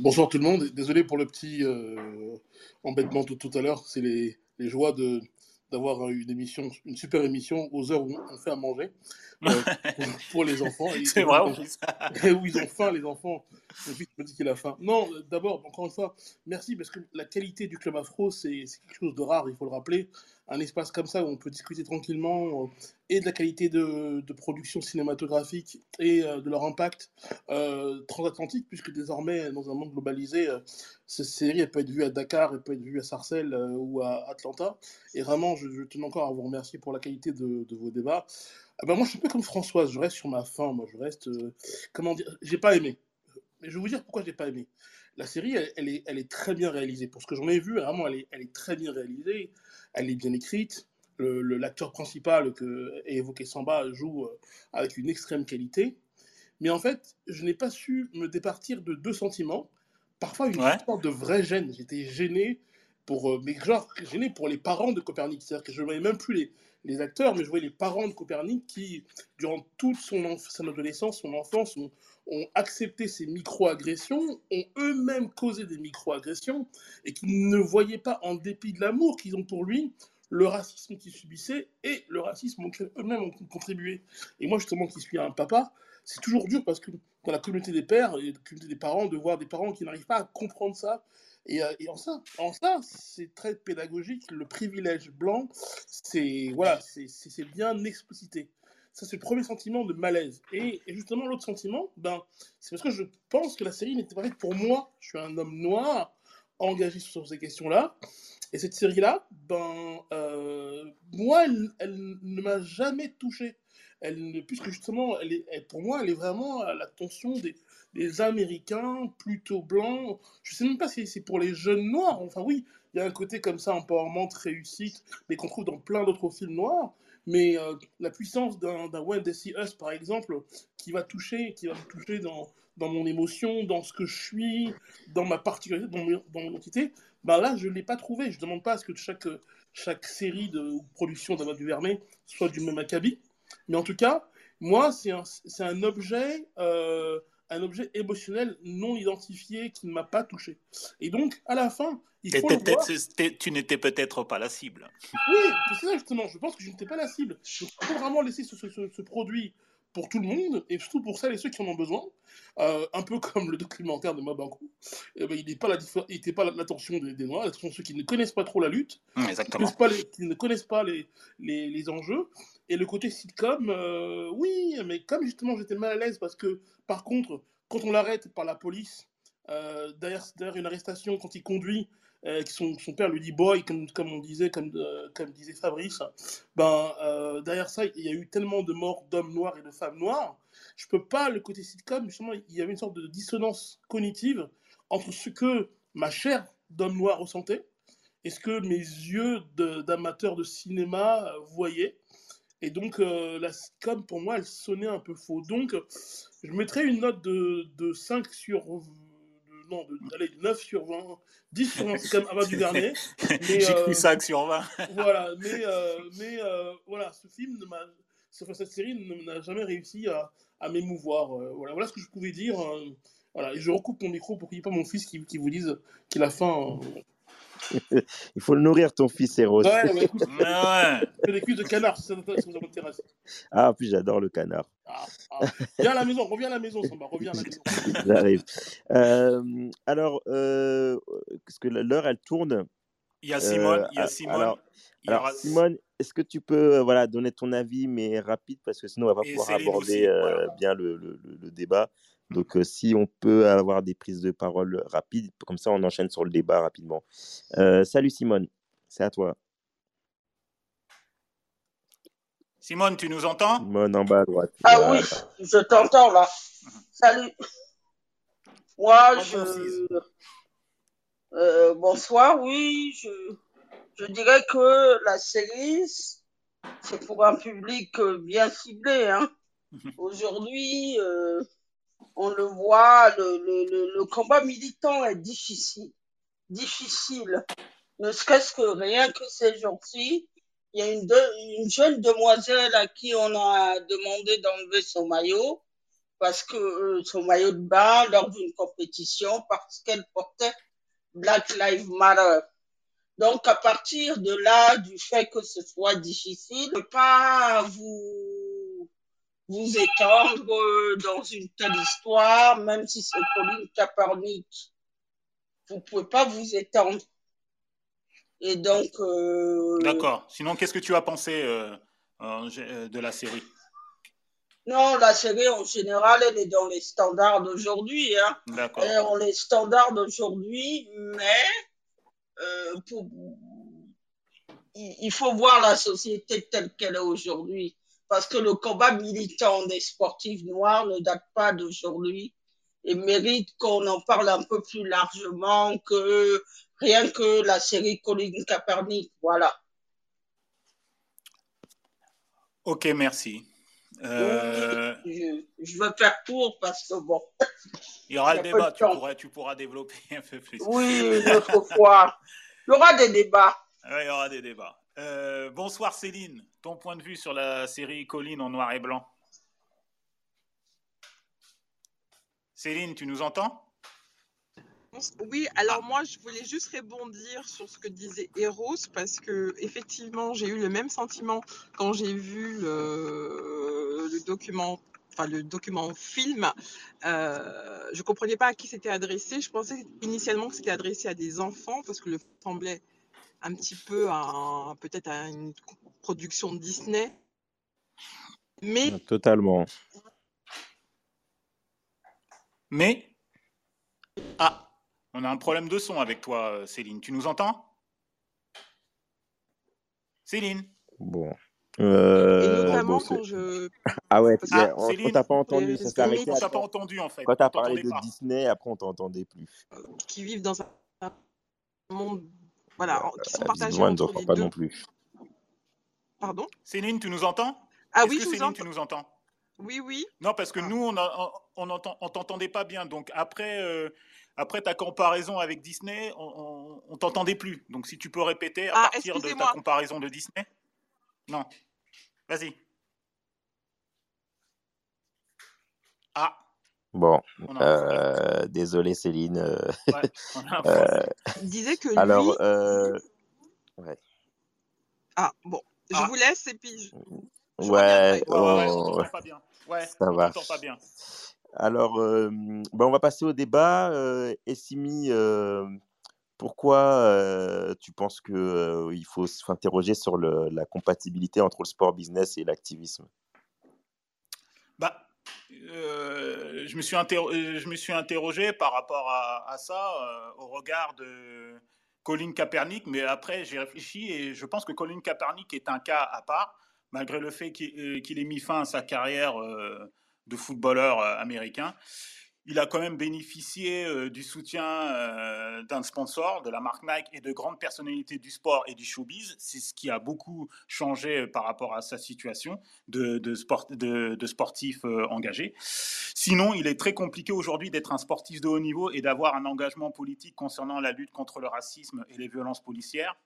Bonsoir tout le monde. Désolé pour le petit euh, embêtement tout, tout à l'heure. C'est les, les, joies de d'avoir une émission, une super émission aux heures où on fait à manger euh, pour, les enfants. C'est vrai, Et où ils ont faim, les enfants. Mon fils me dit qu'il a faim. Non, d'abord, encore une fois, merci parce que la qualité du Club Afro, c'est quelque chose de rare, il faut le rappeler un espace comme ça où on peut discuter tranquillement euh, et de la qualité de, production cinématographique et euh, de leur impact euh, transatlantique, puisque désormais, dans un monde globalisé, cette série elle peut être vue à Dakar, elle peut être vue à Sarcelles ou à Atlanta. Et vraiment, je, je, tenais encore à vous remercier pour la qualité de, de vos débats. Ah ben moi, je suis un peu comme Françoise, je reste sur ma faim, moi, je reste. comment dire J'ai pas aimé. Mais je vais vous dire pourquoi j'ai pas aimé. La série, elle, est, elle est très bien réalisée. Pour ce que j'en ai vu, vraiment, elle est, elle est très bien réalisée elle est bien écrite. L'acteur principal que évoqué Samba joue euh, avec une extrême qualité. Mais en fait, je n'ai pas su me départir de deux sentiments. Parfois, une sorte de vraie gêne. J'étais gêné pour, euh, mais genre gêné pour les parents de Copernic. C'est-à-dire que je ne voyais même plus les, les, acteurs, mais je voyais les parents de Copernic qui, durant toute son, son adolescence, son enfance, ont, ont accepté ces micro-agressions, ont eux-mêmes causé des micro-agressions, et qui ne voyaient pas, en dépit de l'amour qu'ils ont pour lui, le racisme qu'ils subissaient et le racisme auquel eux-mêmes ont contribué. Et moi, justement, qui suis un papa, c'est toujours dur parce que dans la communauté des pères et la communauté des parents, de voir des parents qui n'arrivent pas à comprendre ça. Et, euh, et en ça, en ça c'est très pédagogique. Le privilège blanc, c'est voilà, bien explicité. Ça, c'est le premier sentiment de malaise. Et, justement, l'autre sentiment, ben, c'est parce que je pense que la série n'était pas faite pour moi. Je suis un homme noir, engagé sur ces questions-là. Et cette série-là, ben, euh, moi, elle, ne m'a jamais touché. elle, puisque justement, elle pour moi, elle est vraiment à l'attention des, des Américains plutôt blancs. Je sais même pas si c'est pour les jeunes noirs. Enfin oui, il y a un côté comme ça, empowerment, réussite, mais qu'on trouve dans plein d'autres films noirs. Mais euh, la puissance d'un When They See Us, par exemple, qui va toucher, qui va me toucher dans, dans mon émotion, dans ce que je suis, dans ma particularité, dans, dans mon identité, ben là, je ne l'ai pas trouvé. Je ne demande pas à ce que chaque, chaque série de production d'Ava Duvernay soit du même acabit. Mais en tout cas, moi, c'est un, un, objet, euh, un objet émotionnel non identifié qui ne m'a pas touché. Et donc, à la fin, il faut le voir. Tu n'étais peut-être pas la cible. Oui, c'est ça justement. Je pense que je n'étais pas la cible. Il faut vraiment laisser ce, ce, ce produit pour tout le monde, et surtout pour celles et ceux qui en ont besoin. Euh, un peu comme le documentaire de Mabankou. Eh ben, il n'était pas l'attention des, des, Noirs, l'attention de ceux qui ne connaissent pas trop la lutte, mmh, Qui, ne connaissent pas les, les, les, enjeux. Et le côté sitcom, euh, oui, mais comme justement j'étais mal à l'aise parce que, par contre, quand on l'arrête par la police, euh, derrière, une arrestation, quand il conduit, euh, son, son, père lui dit boy, comme, on disait, comme, disait Fabrice, ben, derrière ça, il y a eu tellement de morts d'hommes noirs et de femmes noires. Je peux pas, le côté sitcom, justement, il y avait une sorte de dissonance cognitive entre ce que ma chair d'homme noir ressentait et ce que mes yeux d'amateur de, cinéma voyaient. Et donc, euh, la sitcom, pour moi, elle sonnait un peu faux. Donc, je mettrais une note de, de 5 sur non, de, allez, 9 sur 20, 10 sur 20, c'est quand même avant du dernier. J'ai euh, cru 5 sur 20. voilà, mais, euh, mais euh, voilà, ce film, cette série n'a jamais réussi à, à m'émouvoir. Euh, voilà, voilà ce que je pouvais dire. Euh, voilà, et je recoupe mon micro pour qu'il n'y ait pas mon fils qui, qui vous dise qu'il a faim. Il faut le nourrir, ton fils, Eros. Ouais, mais écoute, ouais. des cuisses de canard, si ça vous intéresse. Ah, puis j'adore le canard. Ah, ah. Viens à la maison, reviens à la maison, Samba, reviens à la maison. J'arrive. Euh, alors, euh, parce que l'heure, elle tourne. Il y a Simone. Euh, il y a Simone. Alors, alors aura... Simone, est-ce que tu peux euh, voilà, donner ton avis, mais rapide, parce que sinon, on va pas pouvoir aborder aussi, euh, voilà. bien le, le, le, débat. Donc, euh, si on peut avoir des prises de parole rapides, comme ça, on enchaîne sur le débat rapidement. Euh, salut Simone, c'est à toi. Simone, tu nous entends? Simone en bas à droite. Ah là, oui, là. je t'entends là. Salut. Moi, je. Euh, bonsoir, oui, je, je dirais que la série, c'est pour un public bien ciblé. Hein. Aujourd'hui, euh, on le voit, le, le, le, combat militant est difficile. Difficile. Ne serait-ce que rien que ces jours-ci, il y a une, une jeune demoiselle à qui on a demandé d'enlever son maillot parce que euh, son maillot de bain lors d'une compétition parce qu'elle portait Black Lives Matter. Donc à partir de là, du fait que ce soit difficile, ne pas vous vous étendre dans une telle histoire, même si c'est Colin Kaepernick. Vous pouvez pas vous étendre. Et donc. Euh... D'accord. Sinon, qu'est-ce que tu as pensé euh, de la série? Non, la série en général, elle est dans les standards d'aujourd'hui. Hein. D'accord. Elle est dans les standards d'aujourd'hui, mais euh, pour... il faut voir la société telle qu'elle est aujourd'hui parce que le combat militant des sportifs noirs ne date pas d'aujourd'hui et mérite qu'on en parle un peu plus largement que rien que la série Colin Kaepernick. Voilà. Ok, merci. Euh... Je, je, veux faire court parce que bon. Il y aura le débat, tu pourras, tu pourras développer un peu plus. Oui, une autre fois. Il y aura des débats. Oui, il y aura des débats. Euh, bonsoir Céline, ton point de vue sur la série Colline en noir et blanc Céline, tu nous entends? Oui, alors moi je voulais juste rebondir sur ce que disait Eros parce que effectivement j'ai eu le même sentiment quand j'ai vu le, le, document, enfin le document film. Euh, je comprenais pas à qui c'était adressé. Je pensais initialement que c'était adressé à des enfants parce que le semblait un petit peu à peut-être à une production de Disney. Mais totalement. Mais ah, on a un problème de son avec toi, Céline. Tu nous entends? Céline Bon. Euh, Et notamment bon, c'est- quand je. Ah ouais, Parce y a- que on, on Céline, t'a pas entendu, euh, ça s'est que arrêté on limite, t'a à pas quand, entendu en fait. quand t'as parlé de pas. Disney, après on t'entendait plus. qui vivent dans un monde. Voilà, en- qui sont Euh, partagés ne entre les pas deux. non plus. Pardon? Céline, tu nous entends? Ah Est-ce oui, que je vous Céline, entends. tu nous entends? Oui, oui. Non, parce que Ah. nous, on on t'entendait pas bien. Donc après, euh, après ta comparaison avec Disney, on, on t'entendait plus. Donc si tu peux répéter à Ah, partir de ta comparaison de Disney. Non. Vas-y. Ah, Bon, on a euh, désolé Céline. euh, Ouais, on a euh, disait que alors, lui. euh, ouais, Ah, bon. Je Ah. vous laisse et puis je, je ouais, pas bien. Ça on va. t'entend pas bien. Alors, euh, ben, on va passer au débat. Euh, Essimi, euh, pourquoi euh, tu penses que euh, il faut s'interroger sur le- la compatibilité entre le sport business et l'activisme? Bah, je, me suis euh, je me suis interrogé par rapport à, à ça euh, au regard de Colin Kaepernick, mais après j'ai réfléchi et je pense que Colin Kaepernick est un cas à part, malgré le fait qu'il euh, ait mis fin à sa carrière euh, de footballeur euh, américain. Il a quand même bénéficié euh, du soutien euh, d'un sponsor, de la marque Nike et de grandes personnalités du sport et du showbiz. C'est ce qui a beaucoup changé euh, par rapport à sa situation de, de, sport, de, de sportif engagé. Sinon, il est très compliqué aujourd'hui d'être un sportif de haut niveau et d'avoir un engagement politique concernant la lutte contre le racisme et les violences policières,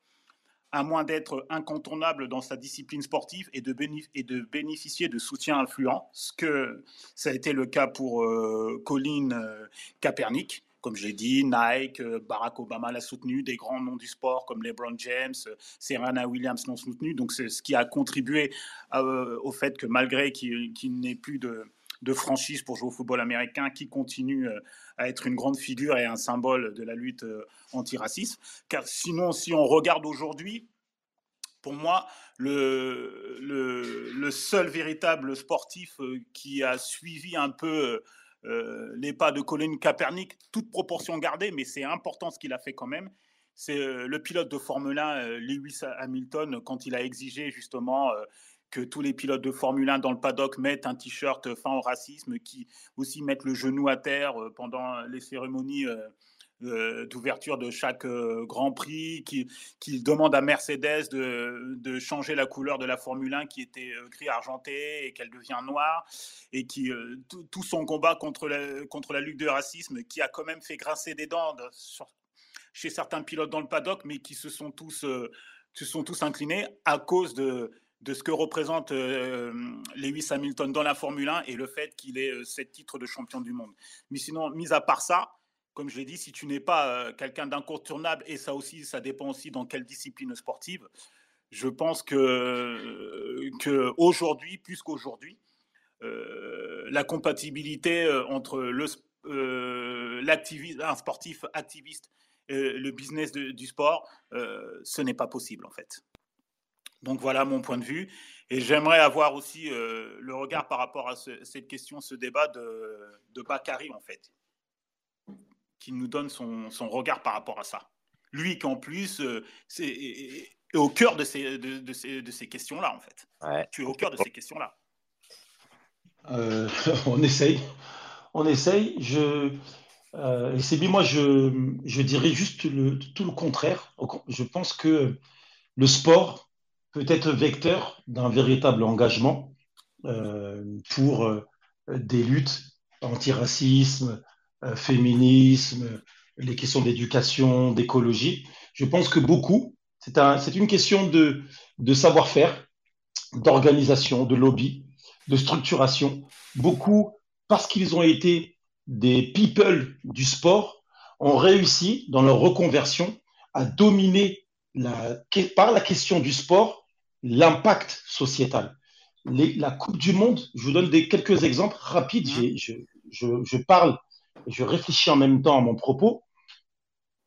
à moins d'être incontournable dans sa discipline sportive et de, bénéficier de soutien influent, ce que ça a été le cas pour euh, Colin euh, Kaepernick. Comme j'ai dit, Nike, euh, Barack Obama l'a soutenu, des grands noms du sport comme LeBron James, euh, Serena Williams l'ont soutenu. Donc c'est ce qui a contribué au fait que malgré qu'il qu'il n'ait plus de, de franchise pour jouer au football américain, qui continue à être une grande figure et un symbole de la lutte euh, antiraciste. Car sinon, si on regarde aujourd'hui, pour moi, le, seul véritable sportif euh, qui a suivi un peu euh, les pas de Colin Kaepernick, toute proportion gardée, mais c'est important ce qu'il a fait quand même, c'est le pilote de Formule 1, euh, Lewis Hamilton, quand il a exigé justement que tous les pilotes de Formule 1 dans le paddock mettent un t-shirt fin au racisme, qui aussi mettent le genou à terre euh, pendant les cérémonies euh, euh, d'ouverture de chaque Grand Prix, qui, qui demande à Mercedes de, de changer la couleur de la Formule 1 qui était euh, gris argenté et qu'elle devient noire, et qui tout, son combat contre la, contre la lutte de racisme, qui a quand même fait grincer des dents chez certains pilotes dans le paddock, mais qui se sont tous, se sont tous inclinés à cause de, de ce que représente euh, Lewis Hamilton dans la Formule 1 et le fait qu'il ait euh, sept titres de champion du monde. Mais sinon, mis à part ça, comme je l'ai dit, si tu n'es pas euh, quelqu'un d'incontournable, et ça aussi, ça dépend aussi dans quelle discipline sportive, je pense que, euh, aujourd'hui, plus qu'aujourd'hui, la compatibilité entre un sportif activiste et le business du sport, ce n'est pas possible en fait. Donc voilà mon point de vue. Et j'aimerais avoir aussi euh, le regard par rapport à ce- cette question, ce débat de, de Bakary en fait, qui nous donne son, son regard par rapport à ça. Lui qui en plus euh, c'est- est, est- est au cœur de ces, de, de ces, de ces questions-là en fait. Ouais. Tu es au cœur de ces questions-là. Euh, on essaye. On essaye. Je, euh, et c'est bien, moi, je, je dirais juste le, tout le contraire. Je pense que le sport peut être vecteur d'un véritable engagement euh, pour euh, des luttes antiracisme, euh, féminisme, les questions d'éducation, d'écologie. Je pense que beaucoup, c'est un, une question de, savoir-faire, d'organisation, de lobby, de structuration. Beaucoup, parce qu'ils ont été des people du sport, ont réussi dans leur reconversion à dominer par la question du sport l'impact sociétal. Les- la Coupe du Monde, je vous donne des, quelques exemples rapides. J'ai- Je, je, je parle, je réfléchis en même temps à mon propos.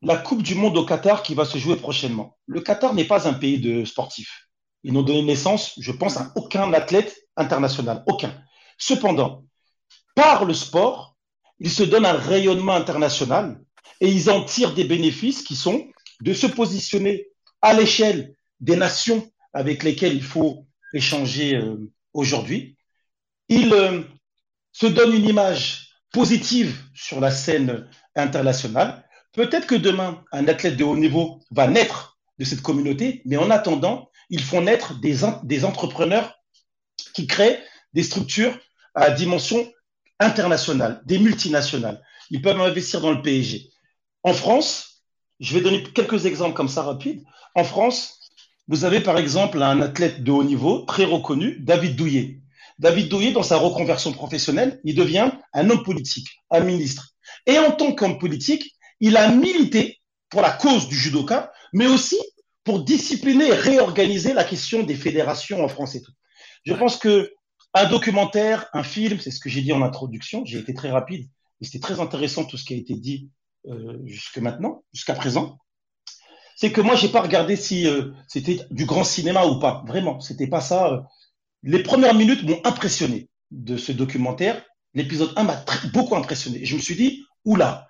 La Coupe du Monde au Qatar qui va se jouer prochainement. Le Qatar n'est pas un pays de sportifs. Ils n'ont donné naissance, je pense, à aucun athlète international. Aucun. Cependant, par le sport, ils se donnent un rayonnement international et ils en tirent des bénéfices qui sont de se positionner à l'échelle des nations avec lesquelles il faut échangé euh, aujourd'hui. Il euh, se donne une image positive sur la scène internationale. Peut-être que demain, un athlète de haut niveau va naître de cette communauté, mais en attendant, ils font naître des, des entrepreneurs qui créent des structures à dimension internationale, des multinationales. Ils peuvent investir dans le PSG. En France, je vais donner quelques exemples comme ça rapides. En France, vous avez par exemple un athlète de haut niveau, très reconnu, David Douillet. David Douillet, dans sa reconversion professionnelle, il devient un homme politique, un ministre. Et en tant qu'homme politique, il a milité pour la cause du judoka, mais aussi pour discipliner et réorganiser la question des fédérations en France et tout. Je pense que un documentaire, un film, c'est ce que j'ai dit en introduction, j'ai été très rapide, et c'était très intéressant tout ce qui a été dit euh, jusque maintenant, jusqu'à présent c'est que moi, j'ai pas regardé si euh, c'était du grand cinéma ou pas. Vraiment, c'était pas ça. Les premières minutes m'ont impressionné de ce documentaire. L'épisode 1 m'a beaucoup impressionné. je me suis dit, oula,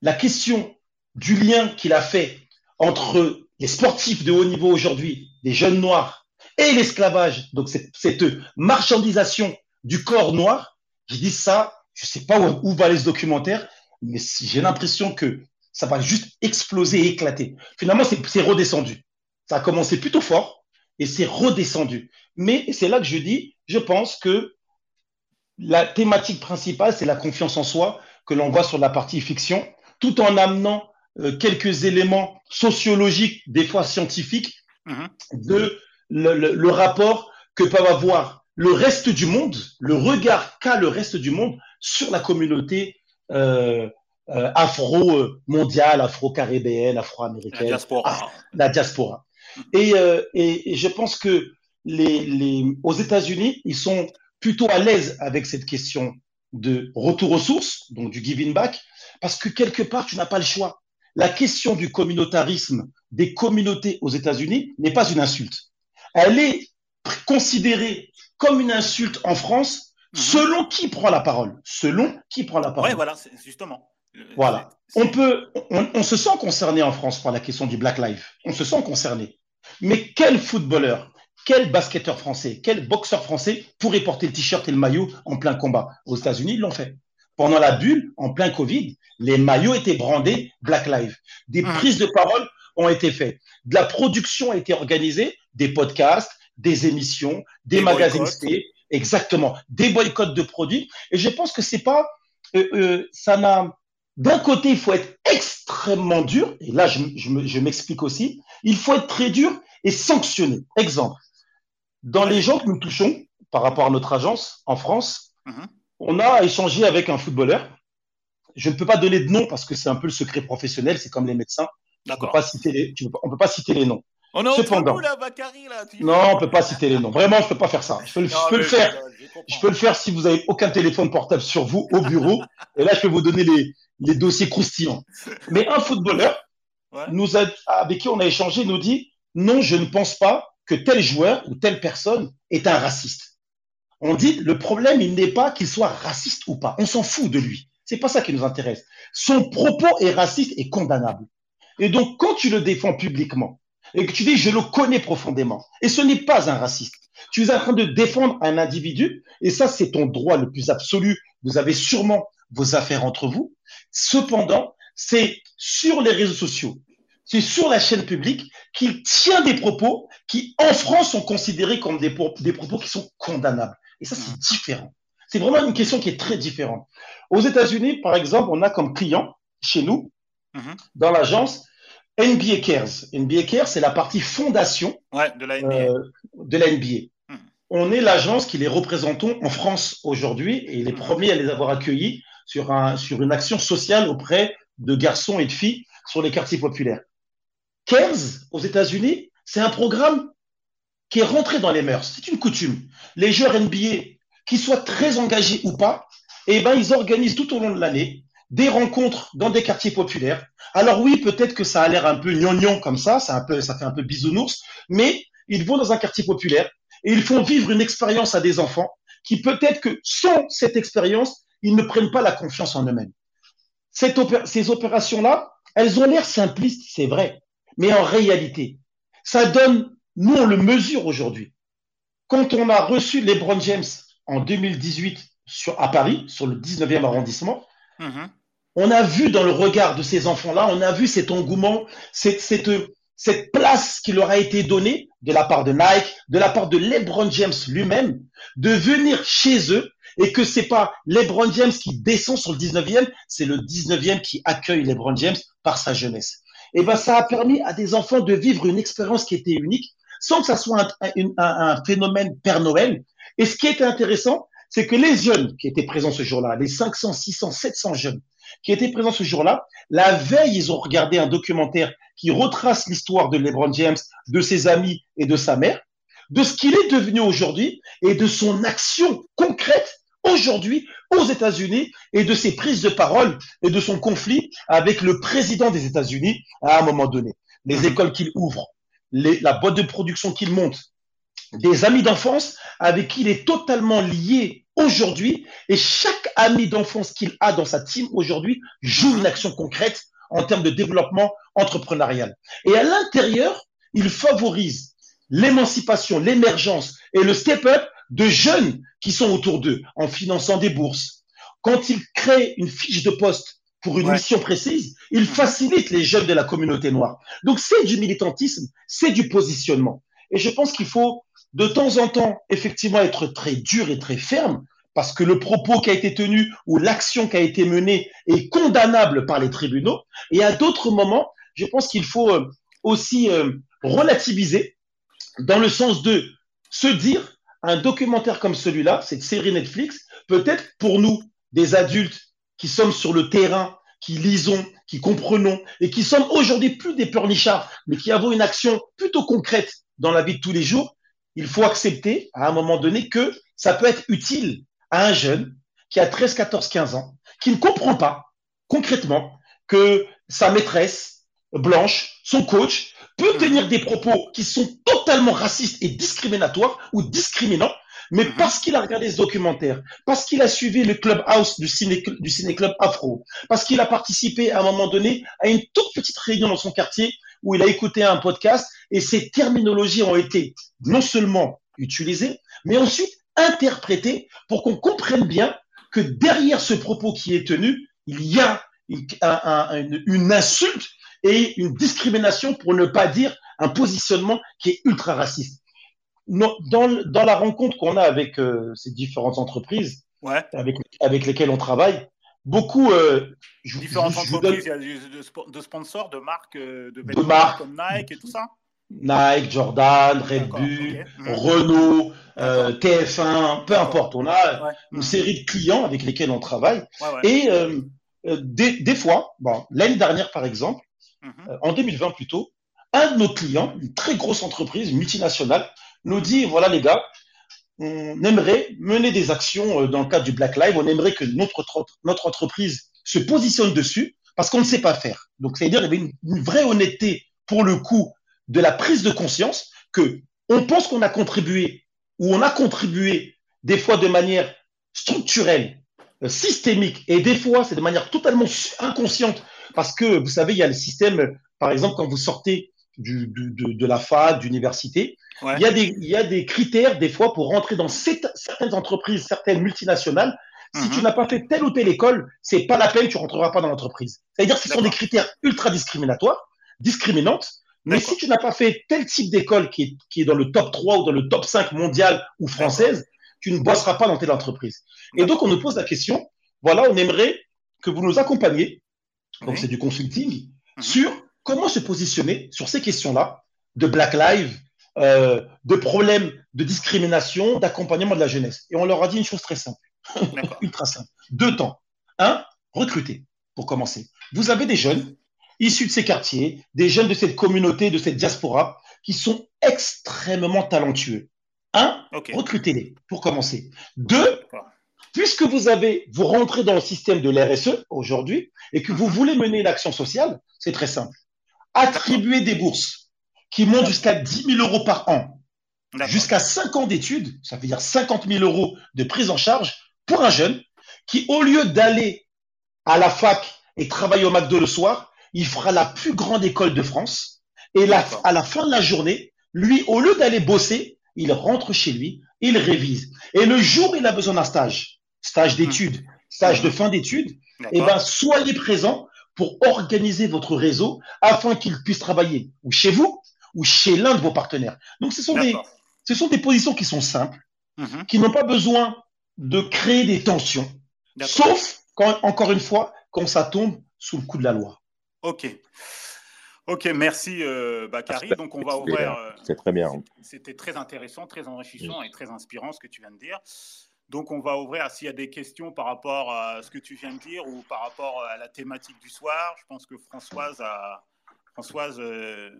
la question du lien qu'il a fait entre les sportifs de haut niveau aujourd'hui, les jeunes noirs, et l'esclavage, donc cette, cette, marchandisation du corps noir, j'ai dit ça, je sais pas où, où va aller ce documentaire, mais j'ai l'impression que ça va juste exploser et éclater. Finalement, c'est redescendu. Ça a commencé plutôt fort et c'est redescendu. Mais c'est là que je dis, je pense que la thématique principale, c'est la confiance en soi que l'on voit sur la partie fiction, tout en amenant euh, quelques éléments sociologiques, des fois scientifiques, mm-hmm. de le, rapport que peuvent avoir le reste du monde, le regard qu'a le reste du monde sur la communauté euh, euh, afro-mondiale, afro-caribéenne, afro-américaine. La diaspora. Ah, la diaspora. Et, euh, et, et, je pense que les, les, aux États-Unis, ils sont plutôt à l'aise avec cette question de retour aux sources, donc du giving back, parce que quelque part, tu n'as pas le choix. La question du communautarisme des communautés aux États-Unis n'est pas une insulte. Elle est considérée comme une insulte en France mhm. selon qui prend la parole. Selon qui prend la parole. Oui, voilà, justement. Voilà. On peut, on, se sent concerné en France par la question du Black Lives. On se sent concerné. Mais quel footballeur, quel basketteur français, quel boxeur français pourrait porter le t-shirt et le maillot en plein combat? Aux États-Unis, ils l'ont fait. Pendant la bulle, en plein Covid, les maillots étaient brandés Black Lives. Des prises de parole ont été faites. De la production a été organisée, des podcasts, des émissions, des, magazines exactement, des boycotts de produits. Et je pense que c'est pas, euh, euh, ça n'a d'un côté, il faut être extrêmement dur, et là, je, m'explique aussi, il faut être très dur et sanctionner. Exemple, dans les gens que nous touchons par rapport à notre agence en France, mhm. on a échangé avec un footballeur. Je ne peux pas donner de nom parce que c'est un peu le secret professionnel, c'est comme les médecins. On ne peut pas citer les noms. On Cependant, là, Non, on peut pas citer les noms. Vraiment, je peux pas faire ça. Je peux, le faire. Je, peux le faire si vous avez aucun téléphone portable sur vous au bureau. et là, je peux vous donner les, les dossiers croustillants. Mais un footballeur, nous avec qui on a échangé, nous dit non, je ne pense pas que tel joueur ou telle personne est un raciste. On dit le problème, il n'est pas qu'il soit raciste ou pas. On s'en fout de lui. C'est pas ça qui nous intéresse. Son propos est raciste et condamnable. Et donc, quand tu le défends publiquement et que tu dis je le connais profondément, et ce n'est pas un raciste, tu es en train de défendre un individu, et ça, c'est ton droit le plus absolu. Vous avez sûrement vos affaires entre vous. Cependant, c'est sur les réseaux sociaux, c'est sur la chaîne publique qu'il tient des propos qui, en France, sont considérés comme des, des propos qui sont condamnables. Et ça, c'est différent. C'est vraiment une question qui est très différente. Aux États-Unis, par exemple, on a comme client chez nous, mhm. dans l'agence, NBA Cares. NBA Cares, c'est la partie fondation de la NBA. Euh, de la NBA. Mhm. On est l'agence qui les représentons en France aujourd'hui et les mhm. premiers à les avoir accueillis sur, un, sur une action sociale auprès de garçons et de filles sur les quartiers populaires. 15 aux États-Unis, c'est un programme qui est rentré dans les mœurs. C'est une coutume. Les joueurs NBA, qu'ils soient très engagés ou pas, eh ben, ils organisent tout au long de l'année des rencontres dans des quartiers populaires. Alors oui, peut-être que ça a l'air un peu gnognon comme ça, ça, un peu, fait un peu bisounours, mais ils vont dans un quartier populaire et ils font vivre une expérience à des enfants qui peut-être que sans cette expérience, ils ne prennent pas la confiance en eux-mêmes. ces opérations-là, elles ont l'air simplistes, c'est vrai, mais en réalité, ça donne, nous on le mesure aujourd'hui, quand on a reçu LeBron James en 2018 sur, à Paris, sur le 19e arrondissement, Mhm. On a vu dans le regard de ces enfants-là, on a vu cet engouement, cette, place qui leur a été donnée de la part de Nike, de la part de LeBron James lui-même, de venir chez eux et que c'est pas LeBron James qui descend sur le 19e, c'est le 19e qui accueille LeBron James par sa jeunesse. Et ben, ça a permis à des enfants de vivre une expérience qui était unique, sans que ça soit un- un phénomène Père Noël. Et ce qui était intéressant, c'est que les jeunes qui étaient présents ce jour-là, les 500, 600, 700 jeunes qui étaient présents ce jour-là, la veille, ils ont regardé un documentaire qui retrace l'histoire de LeBron James, de ses amis et de sa mère, de ce qu'il est devenu aujourd'hui et de son action concrète aujourd'hui aux États-Unis et de ses prises de parole et de son conflit avec le président des États-Unis à un moment donné. Les écoles qu'il ouvre, les- la boîte de production qu'il monte, des amis d'enfance avec qui il est totalement lié aujourd'hui et chaque ami d'enfance qu'il a dans sa team aujourd'hui joue une action concrète en termes de développement entrepreneurial. Et à l'intérieur, il favorise l'émancipation, l'émergence et le step-up de jeunes qui sont autour d'eux en finançant des bourses. Quand il crée une fiche de poste pour une Ouais. mission précise, il facilite les jeunes de la communauté noire. Donc c'est du militantisme, c'est du positionnement. Et je pense qu'il faut de temps en temps effectivement être très dur et très ferme parce que le propos qui a été tenu ou l'action qui a été menée est condamnable par les tribunaux. Et à d'autres moments, je pense qu'il faut euh, aussi euh, relativiser dans le sens de se dire un documentaire comme celui-là, cette série Netflix, peut-être pour nous, des adultes qui sommes sur le terrain, qui lisons, qui comprenons et qui sommes aujourd'hui plus des pleurnichards, mais qui avons une action plutôt concrète dans la vie de tous les jours, il faut accepter à un moment donné que ça peut être utile à un jeune qui a 13, 14, 15 ans, qui ne comprend pas concrètement que sa maîtresse blanche, son coach, peut tenir des propos qui sont totalement racistes et discriminatoires ou discriminants, mais parce qu'il a regardé ce documentaire, parce qu'il a suivi le clubhouse du ciné, du ciné-club afro, parce qu'il a participé à un moment donné à une toute petite réunion dans son quartier où il a écouté un podcast et ces terminologies ont été non seulement utilisées, mais ensuite interprétées pour qu'on comprenne bien que derrière ce propos qui est tenu, il y a une, un- un- une- une insulte et une discrimination, pour ne pas dire un positionnement qui est ultra raciste. Dans, la rencontre qu'on a avec euh, ces différentes entreprises Ouais. avec, avec lesquelles on travaille, beaucoup, euh, je, Différentes je- je vous donne entreprises, il y a du- de, spo- de sponsors, de marques euh, de marques, comme Nike et tout ça. Nike, Jordan, Red Bull, ok. Mhm. Renault, euh, D'accord. TF1, peu importe. On a Ouais. une Mhm. série de clients avec lesquels on travaille. Ouais, ouais. Et euh, euh, des, des fois, bon, l'année dernière par exemple, euh, en 2020 plutôt, un de nos clients, une très grosse entreprise, multinationale, nous dit, voilà les gars, on aimerait mener des actions euh, dans le cadre du Black Lives, on aimerait que notre, entre- notre entreprise se positionne dessus parce qu'on ne sait pas faire. Donc, c'est-à-dire qu'il y avait une, vraie honnêteté pour le coup de la prise de conscience que on pense qu'on a contribué ou on a contribué des fois de manière structurelle, euh, systémique, et des fois c'est de manière totalement inconsciente parce que vous savez, il y a le système, par exemple, quand vous sortez de la fac, d'université, Ouais. il, y a des, il y a des critères des fois pour rentrer dans cette- certaines entreprises, certaines multinationales. Si Mhm. tu n'as pas fait telle ou telle école, c'est pas la peine, tu rentreras pas dans l'entreprise. C'est-à-dire que ce sont des critères ultra discriminatoires, discriminantes. Mais si tu n'as pas fait tel type d'école qui est, qui est dans le top 3 ou dans le top 5 mondial ou française, tu ne bosseras pas dans telle entreprise. Et donc, on nous pose la question, voilà, on aimerait que vous nous accompagniez, donc Oui. c'est du consulting, Mhm. sur comment se positionner sur ces questions-là de Black Lives, euh, de problèmes de discrimination, d'accompagnement de la jeunesse. Et on leur a dit une chose très simple, ultra simple. Deux temps. Un, recruter, pour commencer. Vous avez des jeunes issus de ces quartiers, des jeunes de cette communauté, de cette diaspora, qui sont extrêmement talentueux. Un, recrutez-les, pour commencer. Deux, puisque vous avez, vous rentrez dans le système de l'RSE aujourd'hui et que vous voulez mener une action sociale, c'est très simple. Attribuer des bourses qui montent jusqu'à 10 000 euros par an, jusqu'à 5 ans d'études, ça veut dire 50 000 euros de prise en charge pour un jeune qui, au lieu d'aller à la fac et travailler au McDo le soir, il fera la plus grande école de France. Et la- à la fin de la journée, lui, au lieu d'aller bosser, il rentre chez lui, il révise. Et le jour où il a besoin d'un stage, stage d'études, stage de fin d'études, eh ben, soyez présent pour organiser votre réseau afin qu'il puisse travailler ou chez vous ou chez l'un de vos partenaires. Donc, ce sont, des, ce sont des positions qui sont simples, Mhm. qui n'ont pas besoin de créer des tensions, sauf quand, encore une fois, quand ça tombe sous le coup de la loi. Ok. Ok, merci euh, Bakary. Donc on va ouvrir. euh, C'est très bien. C'était très intéressant, très enrichissant et très inspirant ce que tu viens de dire. Donc on va ouvrir s'il y a des questions par rapport à ce que tu viens de dire ou par rapport à la thématique du soir. Je pense que Françoise a. Françoise, euh,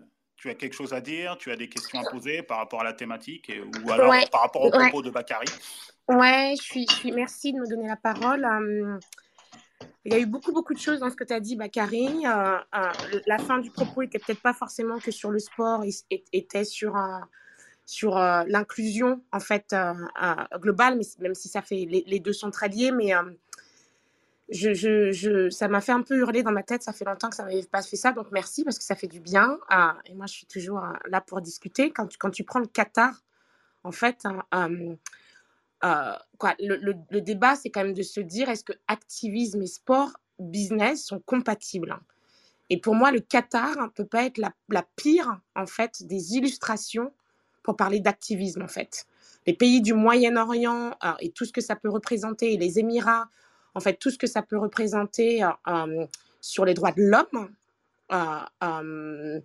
tu as quelque chose à dire Tu as des questions à poser par rapport à la thématique et- ou alors Ouais, par rapport ouais. propos de Bakary? Ouais, je suis, je suis- merci de me donner la parole. Euh, il y a eu beaucoup, beaucoup de choses dans ce que tu as dit, Bakary. Euh, euh, la fin du propos était peut-être pas forcément que sur le sport, il il était sur, euh, sur l'inclusion, en fait, globale, mais, même si ça fait, les, les deux sont très liés, mais je, ça m'a fait un peu hurler dans ma tête. Ça fait longtemps que ça m'avait pas fait ça, donc merci parce que ça fait du bien. Et moi, je suis toujours euh, là pour discuter. Quand tu, prends le Qatar, en fait, hein, euh, euh, le, débat, c'est quand même de se dire est-ce que activisme et sport, business sont compatibles Et pour moi, le Qatar ne peut pas être la, pire, en fait, des illustrations pour parler d'activisme, en fait. Les pays du Moyen-Orient et tout ce que ça peut représenter, les Émirats, en fait, tout ce que ça peut représenter euh, euh, sur les droits de l'homme. euh,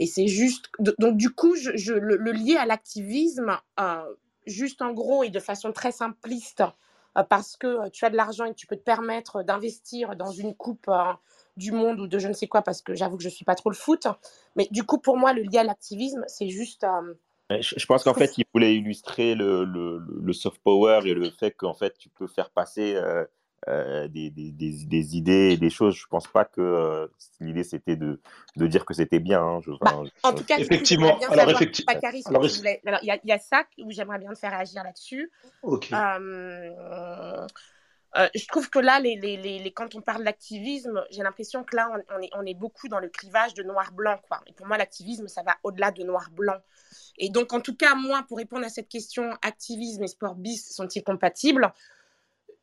et c'est juste. Donc, du coup, je, je- le, le lier à l'activisme, juste en gros et de façon très simpliste, parce que tu as de l'argent et que tu peux te permettre d'investir dans une coupe du monde ou de je ne sais quoi, parce que j'avoue que je ne suis pas trop le foot. Mais du coup, pour moi, le lien à l'activisme, c'est juste. euh, Je, je pense qu'en fait, il voulait illustrer le, le, le soft power et le fait qu'en fait, tu peux faire passer euh, euh, des, des, des, des idées et des choses. Je pense pas que euh, l'idée c'était de, de dire que c'était bien. hein. Je, enfin, En je- tout cas, Effectivement. bien Alors, il y, a- il y a ça où j'aimerais bien te faire réagir là-dessus. Ok. Euh, euh, je trouve que là, les, les, les, les- quand on parle d'activisme, j'ai l'impression que là, on, on est, on est beaucoup dans le clivage de noir-blanc. quoi. Et pour moi, l'activisme, ça va au-delà de noir-blanc. Et donc, en tout cas, moi, pour répondre à cette question, activisme et sport bis sont-ils compatibles?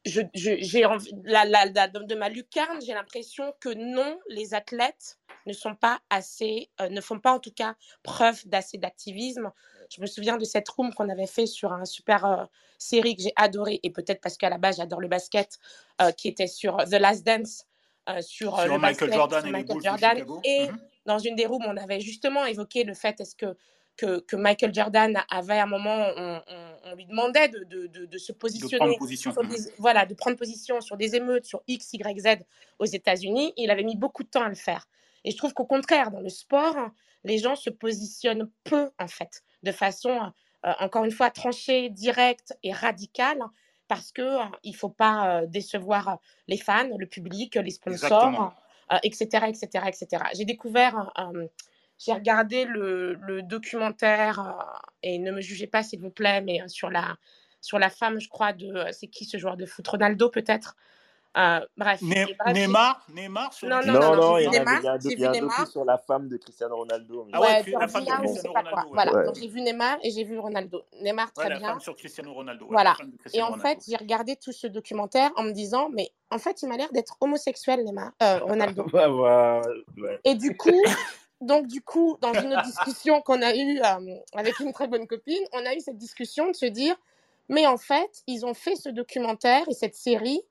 Je, je- j'ai envie- la, la- la- de ma lucarne, j'ai l'impression que non, les athlètes ne sont pas assez, euh, ne font pas en tout cas preuve d'assez d'activisme. Je me souviens de cette room qu'on avait fait sur un super euh, série que j'ai adoré et peut-être parce qu'à la base j'adore le basket, euh, qui était sur The Last Dance, sur, Sur le Michael basket, Jordan sur et les Bulls Jordan. Et Mhm. dans une des rooms, on avait justement évoqué le fait est-ce que que, que Michael Jordan avait à un moment, on, on- on lui demandait de, de, de, de se positionner sur des- voilà, de prendre position sur des émeutes sur X, Y, Z aux États-Unis. Il avait mis beaucoup de temps à le faire. Et je trouve qu'au contraire, dans le sport, les gens se positionnent peu, en fait, de façon, euh, encore une fois, tranchée, directe et radicale, parce qu'il ne faut pas euh, décevoir les fans, le public, les sponsors, euh, etc., etc., etc. J'ai découvert, euh, j'ai regardé le, le documentaire, euh, et ne me jugez pas, s'il vous plaît, mais euh, sur la, sur la femme, je crois, de. euh, C'est qui ce joueur de foot? Ronaldo, peut-être? Euh, Bref. Ne- Neymar, Neymar sur Non, non, Non, non, non, j'ai il y Neymar, y a un, il y vu a un Neymar. docu sur la femme de Cristiano Ronaldo. mais- Ah ouais, Ouais, la femme de Cristiano pas quoi. Ronaldo. ouais. Voilà, Ouais. donc j'ai vu Neymar et j'ai vu Ronaldo. Neymar, Ouais, très la bien. femme sur Cristiano Ronaldo. ouais, Voilà. Et en Ronaldo. fait, j'ai regardé tout ce documentaire en me disant, mais en fait, il m'a l'air d'être homosexuel, Neymar, euh, Ronaldo. Ouais, ouais, ouais. Et du coup, donc du coup, dans une autre discussion qu'on a eue euh, avec une très bonne copine, on a eu cette discussion de se dire, mais en fait, ils ont fait ce documentaire et cette série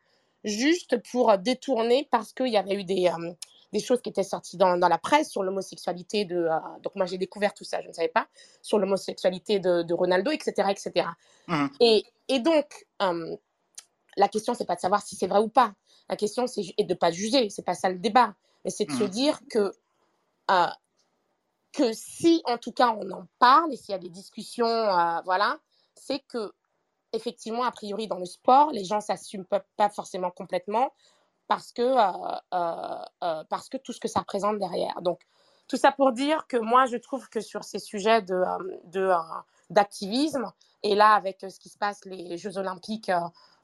juste pour détourner parce qu'il y avait eu des, euh, des choses qui étaient sorties dans, dans la presse sur l'homosexualité de... euh, donc moi, j'ai découvert tout ça, je ne savais pas, sur l'homosexualité de, de Ronaldo, etc. etc. Mhm. Et, et donc, la question, c'est pas de savoir si c'est vrai ou pas. La question, c'est de pas juger. C'est pas ça le débat. Mais c'est de se Mhm. dire que euh, que si, en tout cas, on en parle et s'il y a des discussions, euh, voilà, c'est que effectivement, a priori, dans le sport, les gens s'assument pas, forcément complètement parce que euh, parce que tout ce que ça représente derrière. Donc, tout ça pour dire que moi, je trouve que sur ces sujets de, de, d'activisme, et là, avec ce qui se passe, les Jeux Olympiques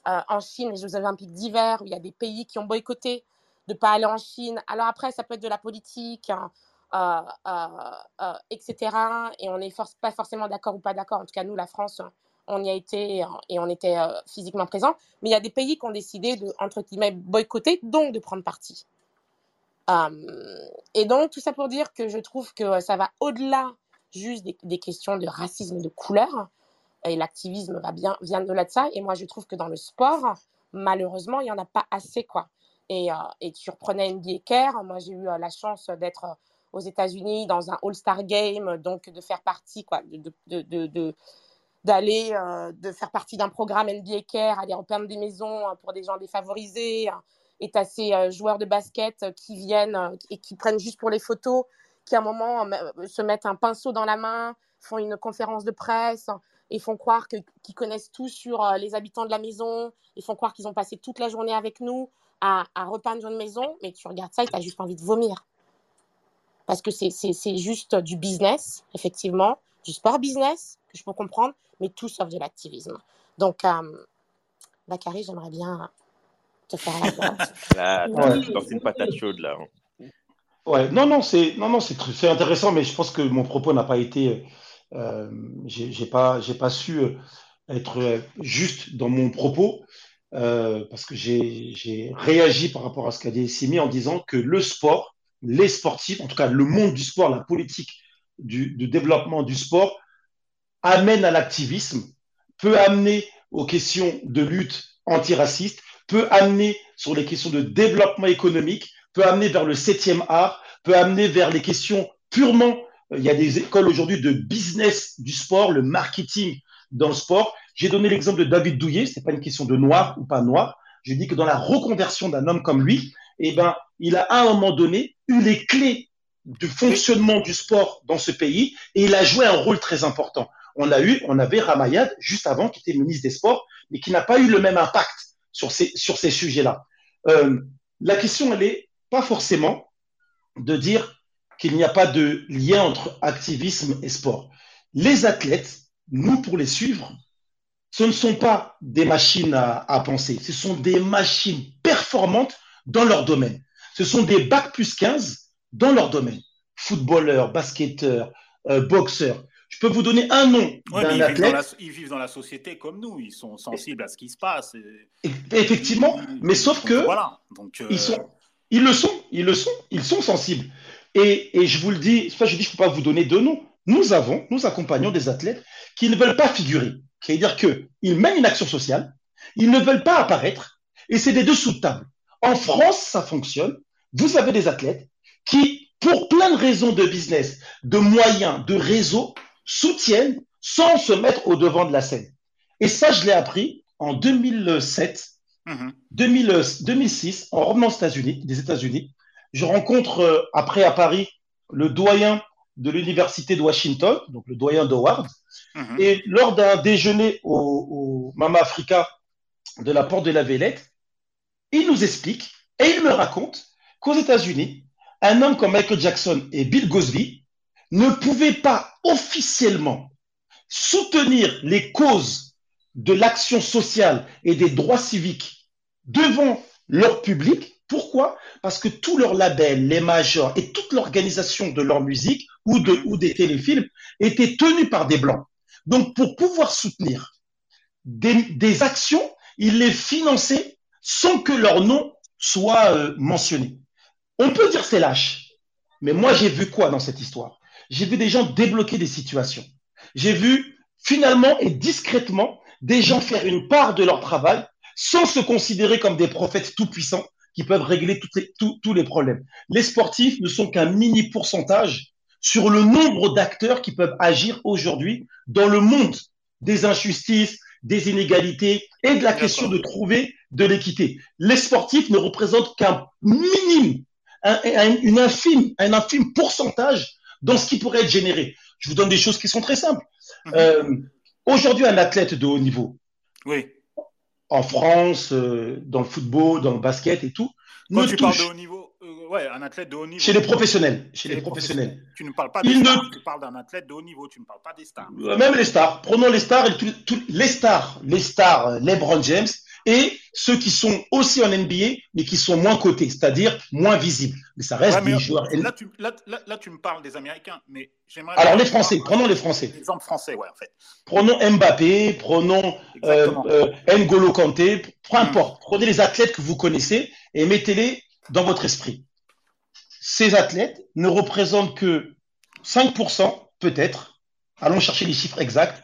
en Chine, les Jeux Olympiques d'hiver, où il y a des pays qui ont boycotté de ne pas aller en Chine. Alors après, ça peut être de la politique, hein, etc. Et on n'est pas forcément d'accord ou pas d'accord. En tout cas, nous, la France, on y a été euh, et on était euh, physiquement présents. Mais il y a des pays qui ont décidé de, entre guillemets, boycotter, donc de prendre parti. Euh, et donc, tout ça pour dire que je trouve que ça va au-delà juste des, questions de racisme de couleur. Et l'activisme va bien, vient de-delà de ça. Et moi, je trouve que dans le sport, malheureusement, il n'y en a pas assez, quoi. Et, euh, tu reprenais NBA Care. Moi, j'ai eu euh, la chance d'être euh, aux États-Unis dans un All-Star Game, donc de faire partie, quoi, de, de, de, euh, faire partie d'un programme NBA Care, aller repeindre des maisons euh, pour des gens défavorisés. Et tu ces joueurs de basket euh, qui viennent et qui prennent juste pour les photos, qui à un moment se mettent un pinceau dans la main, font une conférence de presse et font croire qu'ils connaissent tout sur les habitants de la maison. Ils font croire qu'ils ont passé toute la journée avec nous à, à repeindre une maison. Mais tu regardes ça et tu as juste envie de vomir. Parce que c'est- c'est c'est juste du business, effectivement, du sport business, que je peux comprendre, mais tout sauf de l'activisme. Donc, euh, Bakary, j'aimerais bien te faire la. Là, tu lances une patate chaude là. hein. Ouais, non, non, c'est non, non, c'est tr- c'est intéressant, mais je pense que mon propos n'a pas été, euh, j'ai j'ai pas, j'ai pas su euh, être euh, juste dans mon propos euh, parce que j'ai j'ai réagi par rapport à ce qu'a dit Simi en disant que le sport, les sportifs, en tout cas le monde du sport, la politique du, développement du sport amène à l'activisme, peut amener aux questions de lutte antiraciste, peut amener sur les questions de développement économique, peut amener vers le septième art, peut amener vers les questions purement, euh, il y a des écoles aujourd'hui de business du sport, le marketing dans le sport. J'ai donné l'exemple de David Douillet, c'est pas une question de noir ou pas noir. Je dis que dans la reconversion d'un homme comme lui, eh ben, il a à un moment donné eu les clés du fonctionnement du sport dans ce pays et il a joué un rôle très important. On a eu, on avait Ramayad juste avant qui était ministre des Sports, mais qui n'a pas eu le même impact sur ces, sur ces sujets-là. Euh, la question, elle est pas forcément de dire qu'il n'y a pas de lien entre activisme et sport. Les athlètes, nous, pour les suivre, ce ne sont pas des machines à, à penser, ce sont des machines performantes dans leur domaine. Ce sont des bac plus 15 dans leur domaine. Footballeurs, basketteurs, euh, boxeurs. Je peux vous donner un nom Ouais, d'un ils vivent, dans athlète. la, ils vivent dans la société comme nous, ils sont sensibles à ce qui se passe. et- Effectivement, mais sauf donc, que Voilà. Donc, euh, ils sont, ils le sont, ils le sont, ils sont sensibles. Et, et je vous le dis, c'est pas je dis, je peux pas vous donner de noms. Nous avons, nous accompagnons des athlètes qui ne veulent pas figurer, c'est-à-dire que ils mènent une action sociale, ils ne veulent pas apparaître, et c'est des dessous de table. En France, ça fonctionne. Vous avez des athlètes qui, pour plein de raisons de business, de moyens, de réseaux, soutiennent sans se mettre au devant de la scène. Et ça, je l'ai appris en 2007 mhm. 2000, euh, 2006, en revenant aux États-Unis, des États-Unis, je rencontre euh, après à Paris le doyen de l'université de Washington, donc le doyen d'Howard, Mhm. et lors d'un déjeuner au, au Mama Africa de la Porte de la Villette, il nous explique et il me raconte qu'aux États-Unis, un homme comme Michael Jackson et Bill Cosby ne pouvaient pas officiellement soutenir les causes de l'action sociale et des droits civiques devant leur public. Pourquoi? Parce que tous leurs labels, les majors et toute l'organisation de leur musique ou, de, ou des téléfilms étaient tenus par des blancs. Donc, pour pouvoir soutenir des, des actions, ils les finançaient sans que leur nom soit euh, mentionné. On peut dire c'est lâche, mais moi j'ai vu quoi dans cette histoire? J'ai vu des gens débloquer des situations. J'ai vu finalement et discrètement des gens faire une part de leur travail sans se considérer comme des prophètes tout-puissants qui peuvent régler les- tous les problèmes. Les sportifs ne sont qu'un mini pourcentage sur le nombre d'acteurs qui peuvent agir aujourd'hui dans le monde des injustices, des inégalités et de la question de trouver de l'équité. Les sportifs ne représentent qu'un minime, un, un- une infime, un infime pourcentage dans ce qui pourrait être généré. Je vous donne des choses qui sont très simples. Euh, Aujourd'hui, un athlète de haut niveau, Oui. en France, euh, dans le football, dans le basket et tout, Quand ne tu parles de haut niveau, euh, ouais, un athlète de haut niveau. chez les professionnels, chez Chez les professionnels. Tu ne parles pas des Il ne- tu parles d'un athlète de haut niveau, tu ne parles pas des stars. Même les stars. Prenons les stars et tout- tout- les stars, les stars, LeBron James, et ceux qui sont aussi en NBA, mais qui sont moins cotés, c'est-à-dire moins visibles. Mais ça reste Ouais, mais des joueurs. là, tu, là, tu me parles des Américains, mais j'aimerais. Alors, les Français, prenons les Français. L'exemple français, ouais, en fait. Prenons Mbappé, prenons euh, euh, N'Golo Kanté, peu importe. Prenez les athlètes que vous connaissez et mettez-les dans votre esprit. Ces athlètes ne représentent que 5%, peut-être, allons chercher les chiffres exacts,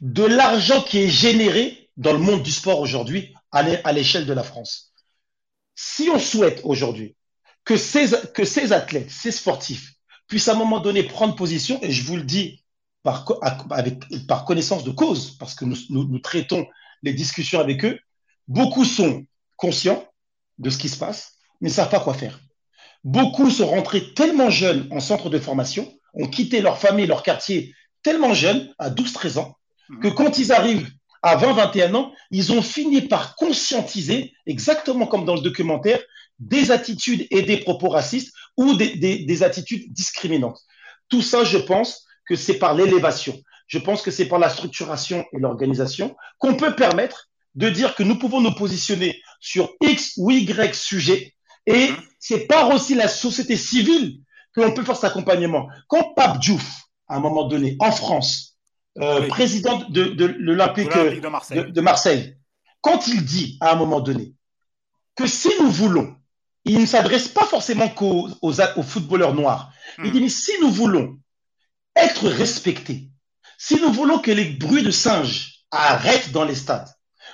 de l'argent qui est généré dans le monde du sport aujourd'hui à l'é- à l'échelle de la France. Si on souhaite aujourd'hui que ces, que ces athlètes, ces sportifs, puissent à un moment donné prendre position, et je vous le dis par, avec, par connaissance de cause, parce que nous, nous, nous traitons les discussions avec eux, beaucoup sont conscients de ce qui se passe, mais ne savent pas quoi faire. Beaucoup sont rentrés tellement jeunes en centre de formation, ont quitté leur famille, leur quartier tellement jeunes, à 12-13 ans, que quand ils arrivent à 20-21 ans, ils ont fini par conscientiser, exactement comme dans le documentaire, des attitudes et des propos racistes ou des, des- des attitudes discriminantes. Tout ça, je pense que c'est par l'élévation. Je pense que c'est par la structuration et l'organisation qu'on peut permettre de dire que nous pouvons nous positionner sur X ou Y sujet et c'est par aussi la société civile que l'on peut faire cet accompagnement. Quand Pape Diouf, à un moment donné, en France, euh, Oui. président de, de l'Olympique De l'Olympique de de, Marseille. de Marseille, quand il dit à un moment donné que si nous voulons, il ne s'adresse pas forcément qu'aux aux, aux footballeurs noirs, il dit mais si nous voulons être respectés, si nous voulons que les bruits de singes arrêtent dans les stades,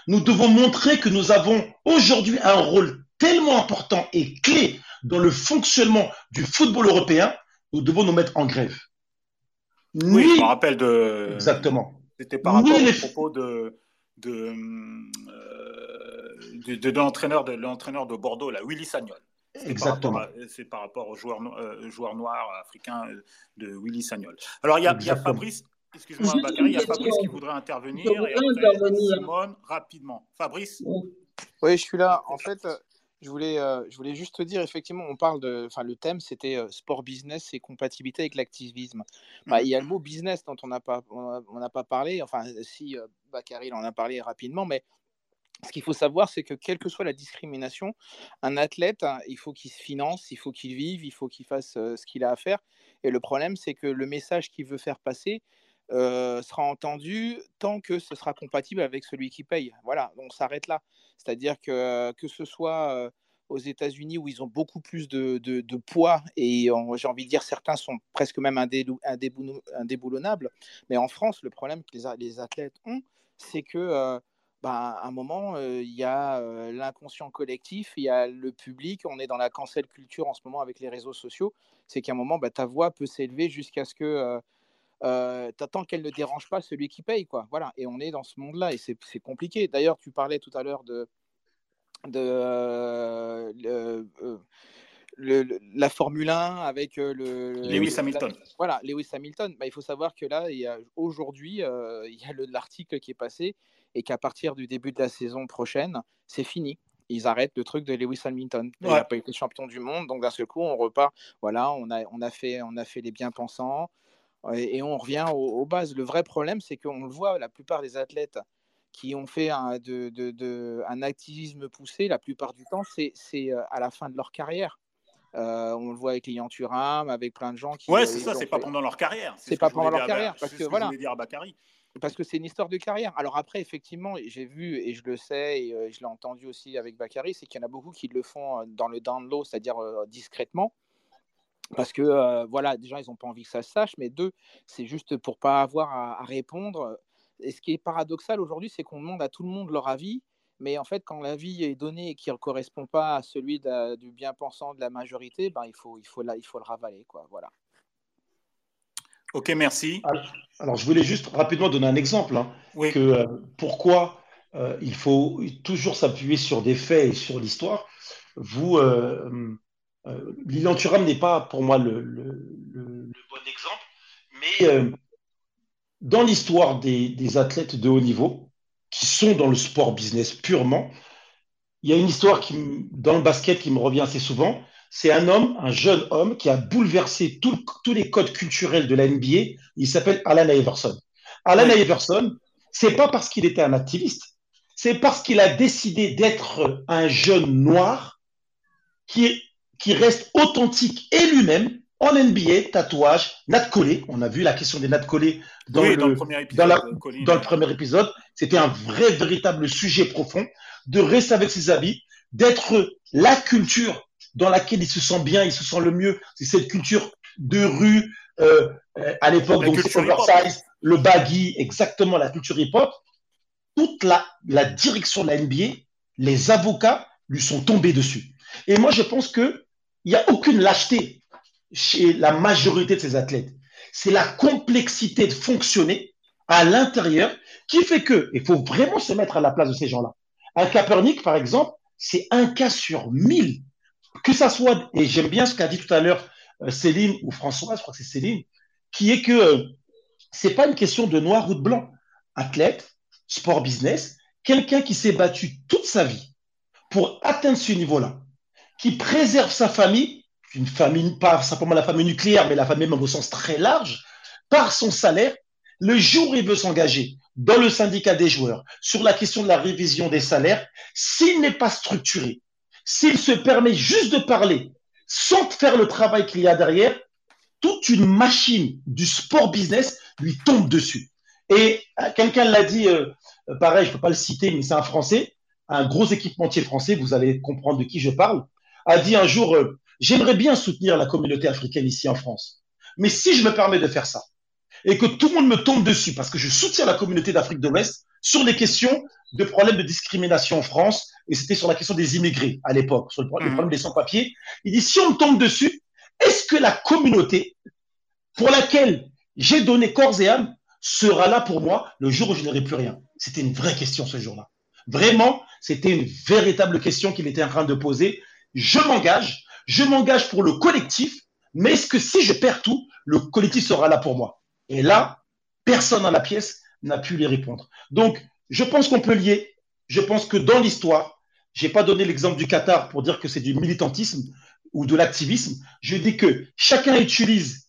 nous devons montrer que nous avons aujourd'hui un rôle tellement important et clé dans le fonctionnement du football européen, nous devons nous mettre en grève. Oui, je me rappelle de. Exactement. C'était par rapport les- aux propos de. de, euh, de, de l'entraîneur de, l'entraîneur de Bordeaux, là, Willy Sagnol. C'est par Exactement. C'est par rapport au joueur, euh, joueur noir africain euh, de Willy Sagnol. Alors, il y a, il y a Exactement. Fabrice, excuse-moi, il y a. Fabrice qui voudrait intervenir. Et après, intervenir. Simone, rapidement. Fabrice Oui, je suis là. En fait, euh, je voulais, euh, je voulais juste te dire, effectivement, on parle de. Enfin, le thème, c'était euh, sport business et compatibilité avec l'activisme. Bah, il y a le mot business dont on n'a pas, on n'a pas parlé. Enfin, si euh, Bakary en a parlé rapidement, mais ce qu'il faut savoir, c'est que quelle que soit la discrimination, un athlète, hein, il faut qu'il se finance, il faut qu'il vive, il faut qu'il fasse euh, ce qu'il a à faire. Et le problème, c'est que le message qu'il veut faire passer euh, sera entendu tant que ce sera compatible avec celui qui paye. Voilà, on s'arrête là. C'est-à-dire que que ce soit euh, aux États-Unis où ils ont beaucoup plus de, de- poids et j'ai envie de dire certains sont presque même indéboulonnables. Mais en France, le problème que les, athlètes ont, c'est que euh, bah, un moment, euh, il y a euh, l'inconscient collectif, il y a le public, on est dans la cancel culture en ce moment avec les réseaux sociaux, c'est qu'à un moment, bah, ta voix peut s'élever jusqu'à ce que euh, tant qu'elle ne dérange pas celui qui paye. Quoi. Voilà. Et on est dans ce monde-là et c'est compliqué. D'ailleurs, tu parlais tout à l'heure de, de euh, le- euh, le- la Formule 1 avec euh, le, Lewis le- Hamilton. la- voilà, Lewis Hamilton. Bah, il faut savoir que là, il aujourd'hui, il y a le- l'article qui est passé et qu'à partir du début de la saison prochaine, c'est fini. Ils arrêtent le truc de Lewis Hamilton. Il Ouais. n'a pas été champion du monde, donc d'un seul coup, on repart. Voilà, on a, on a, fait, on a fait les bien-pensants et, et on revient aux, aux bases. Le vrai problème, c'est qu'on le voit, la plupart des athlètes qui ont fait un, de, de- de- un activisme poussé, la plupart du temps, c'est euh, à la fin de leur carrière. Euh, on le voit avec Lian Thuram, avec plein de gens qui. Ouais, euh, c'est ça, c'est pas pendant leur carrière. C'est ce pas pendant leur carrière, parce que voilà. je voulais dire à Bakary. Parce que c'est une histoire de carrière. Alors après, effectivement, j'ai vu et je le sais et je l'ai entendu aussi avec Bakary, c'est qu'il y en a beaucoup qui le font dans le down low, c'est-à-dire discrètement. Parce que, euh, voilà, déjà, ils n'ont pas envie que ça se sache, mais deux, c'est juste pour pas avoir à, à répondre. Et ce qui est paradoxal aujourd'hui, c'est qu'on demande à tout le monde leur avis, mais en fait, quand l'avis est donné et qu'il ne correspond pas à celui de du bien-pensant de la majorité, ben, il, faut, il, faut, la- il faut le ravaler. Quoi. Voilà. Ok, merci. Alors, je voulais juste rapidement donner un exemple. hein, Oui. que, euh, pourquoi euh, il faut toujours s'appuyer sur des faits et sur l'histoire. Vous, euh, euh, Thuram n'est pas pour moi le, le- le- le bon exemple, mais euh, dans l'histoire des, des athlètes de haut niveau, qui sont dans le sport business purement, il y a une histoire qui, dans le basket qui me revient assez souvent. C'est un homme, un jeune homme, qui a bouleversé tout- tous les codes culturels de la NBA. Il s'appelle Alan Iverson. Alan Oui. Iverson, c'est pas parce qu'il était un activiste, c'est parce qu'il a décidé d'être un jeune noir qui, est, qui reste authentique et lui-même en NBA, tatouage, natte collée. On a vu la question des nattes collées dans, Oui, le, dans le premier épisode, dans, la- euh, dans le premier épisode. C'était un vrai, véritable sujet profond de rester avec ses habits, d'être la culture dans laquelle il se sent bien, il se sent le mieux. C'est cette culture de rue, euh, à l'époque, donc oversize, le baggy, exactement la culture hip-hop. Toute la, la direction de la NBA, les avocats lui sont tombés dessus. Et moi, je pense que il n'y a aucune lâcheté chez la majorité de ces athlètes. C'est la complexité de fonctionner à l'intérieur qui fait que, il faut vraiment se mettre à la place de ces gens-là. Un Kaepernick, par exemple, c'est un cas sur mille. Que ça soit, et j'aime bien ce qu'a dit tout à l'heure euh, Céline ou François, je crois que c'est Céline, qui est que euh, c'est pas une question de noir ou de blanc. Athlète, sport business, quelqu'un qui s'est battu toute sa vie pour atteindre ce niveau-là, qui préserve sa famille, une famille, pas simplement la famille nucléaire, mais la famille même au sens très large, par son salaire, le jour où il veut s'engager dans le syndicat des joueurs sur la question de la révision des salaires, s'il n'est pas structuré, s'il se permet juste de parler sans faire le travail qu'il y a derrière, toute une machine du sport business lui tombe dessus. Et euh, quelqu'un l'a dit, euh, euh, pareil, je ne peux pas le citer, mais c'est un Français, un gros équipementier français, vous allez comprendre de qui je parle, a dit un jour, euh, j'aimerais bien soutenir la communauté africaine ici en France. Mais si je me permets de faire ça, et que tout le monde me tombe dessus parce que je soutiens la communauté d'Afrique de l'Ouest sur les questions de problèmes de discrimination en France, et c'était sur la question des immigrés à l'époque, sur le, pro- le Mhm. problème des sans-papiers. Il dit, si on me tombe dessus, est-ce que la communauté pour laquelle j'ai donné corps et âme sera là pour moi le jour où je n'aurai plus rien? C'était une vraie question ce jour-là. Vraiment, c'était une véritable question qu'il était en train de poser. Je m'engage, je m'engage pour le collectif, mais est-ce que si je perds tout, le collectif sera là pour moi? Et là, personne dans la pièce n'a pu lui répondre. Donc, je pense qu'on peut lier. Je pense que dans l'histoire, j'ai pas donné l'exemple du Qatar pour dire que c'est du militantisme ou de l'activisme. Je dis que chacun utilise,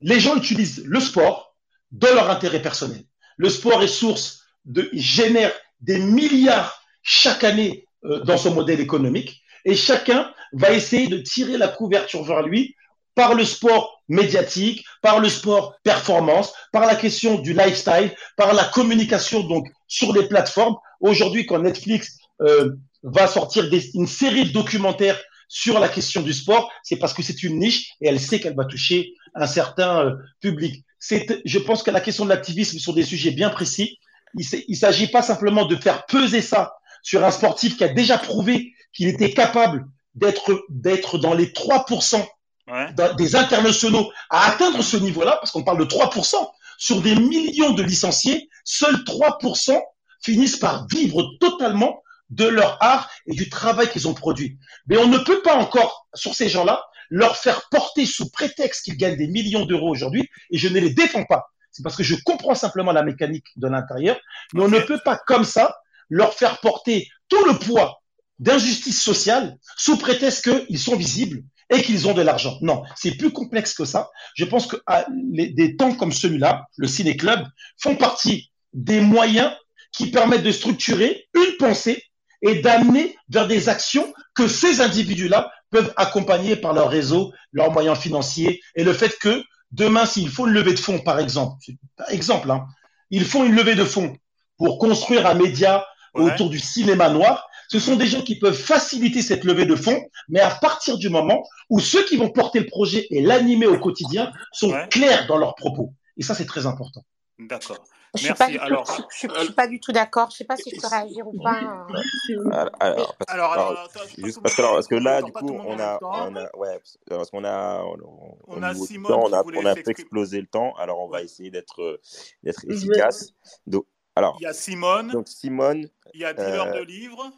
les gens utilisent le sport dans leur intérêt personnel. Le sport est source de, génère des milliards chaque année euh, dans son modèle économique et chacun va essayer de tirer la couverture vers lui par le sport médiatique, par le sport performance, par la question du lifestyle, par la communication donc sur les plateformes. Aujourd'hui, quand Netflix euh, va sortir une série de documentaires sur la question du sport, c'est parce que c'est une niche et elle sait qu'elle va toucher un certain euh, public. Je pense que la question de l'activisme sur des sujets bien précis, il ne s'agit pas simplement de faire peser ça sur un sportif qui a déjà prouvé qu'il était capable d'être d'être dans les 3% Ouais. d'un- des internationaux à atteindre ce niveau-là, parce qu'on parle de 3%, sur des millions de licenciés, seuls 3% finissent par vivre totalement de leur art et du travail qu'ils ont produit. Mais on ne peut pas encore, sur ces gens-là, leur faire porter sous prétexte qu'ils gagnent des millions d'euros aujourd'hui, et je ne les défends pas. C'est parce que je comprends simplement la mécanique de l'intérieur, mais on ne peut pas comme ça leur faire porter tout le poids d'injustice sociale sous prétexte qu'ils sont visibles et qu'ils ont de l'argent. Non, c'est plus complexe que ça. Je pense que à les- des temps comme celui-là, le Ciné Club, font partie des moyens qui permettent de structurer une pensée et d'amener vers des actions que ces individus-là peuvent accompagner par leur réseau, leurs moyens financiers et le fait que demain, s'il faut une levée de fonds, par exemple, par exemple, hein, ils font une levée de fonds pour construire un média Ouais. autour du cinéma noir, ce sont des gens qui peuvent faciliter cette levée de fonds, mais à partir du moment où ceux qui vont porter le projet et l'animer au quotidien sont Ouais. clairs dans leurs propos. Et ça, c'est très important. D'accord. Je suis Alors, je suis pas du tout d'accord. Je sais pas si je peux réagir ou pas. euh. Alors, parce, alors, alors, alors, attends, je juste parce que, alors, parce que au- là, du coup, on a, temps. on a, ouais, parce- qu'on a, on, on- On au a Simone temps, on a, on a un peu s'exprimer. explosé le temps, alors on va essayer d'être, euh, d'être efficace. Donc, alors, Il y a Simone, donc Simone il y a Dealer euh, de livres.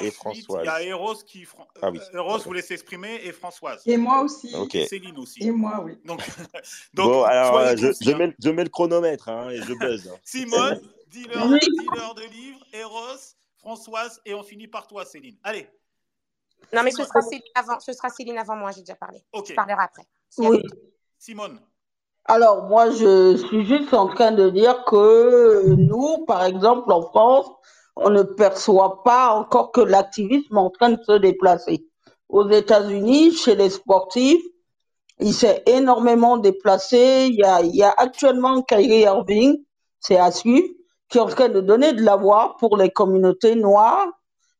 Et Ensuite, il y a Françoise. Eros qui. Fran- Ah oui. euh, Eros voulait s'exprimer et Françoise. Et moi aussi. Ok. Et Céline aussi. Et moi, oui. Donc, donc Bon, alors, euh, je, hein. mets, le- je mets le chronomètre hein, et je buzz. hein. Simone, dealer, Oui. dealer de livres, Eros, Françoise, et on finit par toi, Céline. Allez, Non, mais ce sera Céline avant, ce sera Céline avant moi, j'ai déjà parlé. ok. Je parlerai après. Oui. Simone, Alors, moi, je suis juste en train de dire que nous, par exemple, en France, on ne perçoit pas encore que l'activisme est en train de se déplacer. Aux États-Unis, chez les sportifs, il s'est énormément déplacé. Il y a, actuellement Kyrie Irving, c'est à suivre, qui est en train de donner de la voix pour les communautés noires.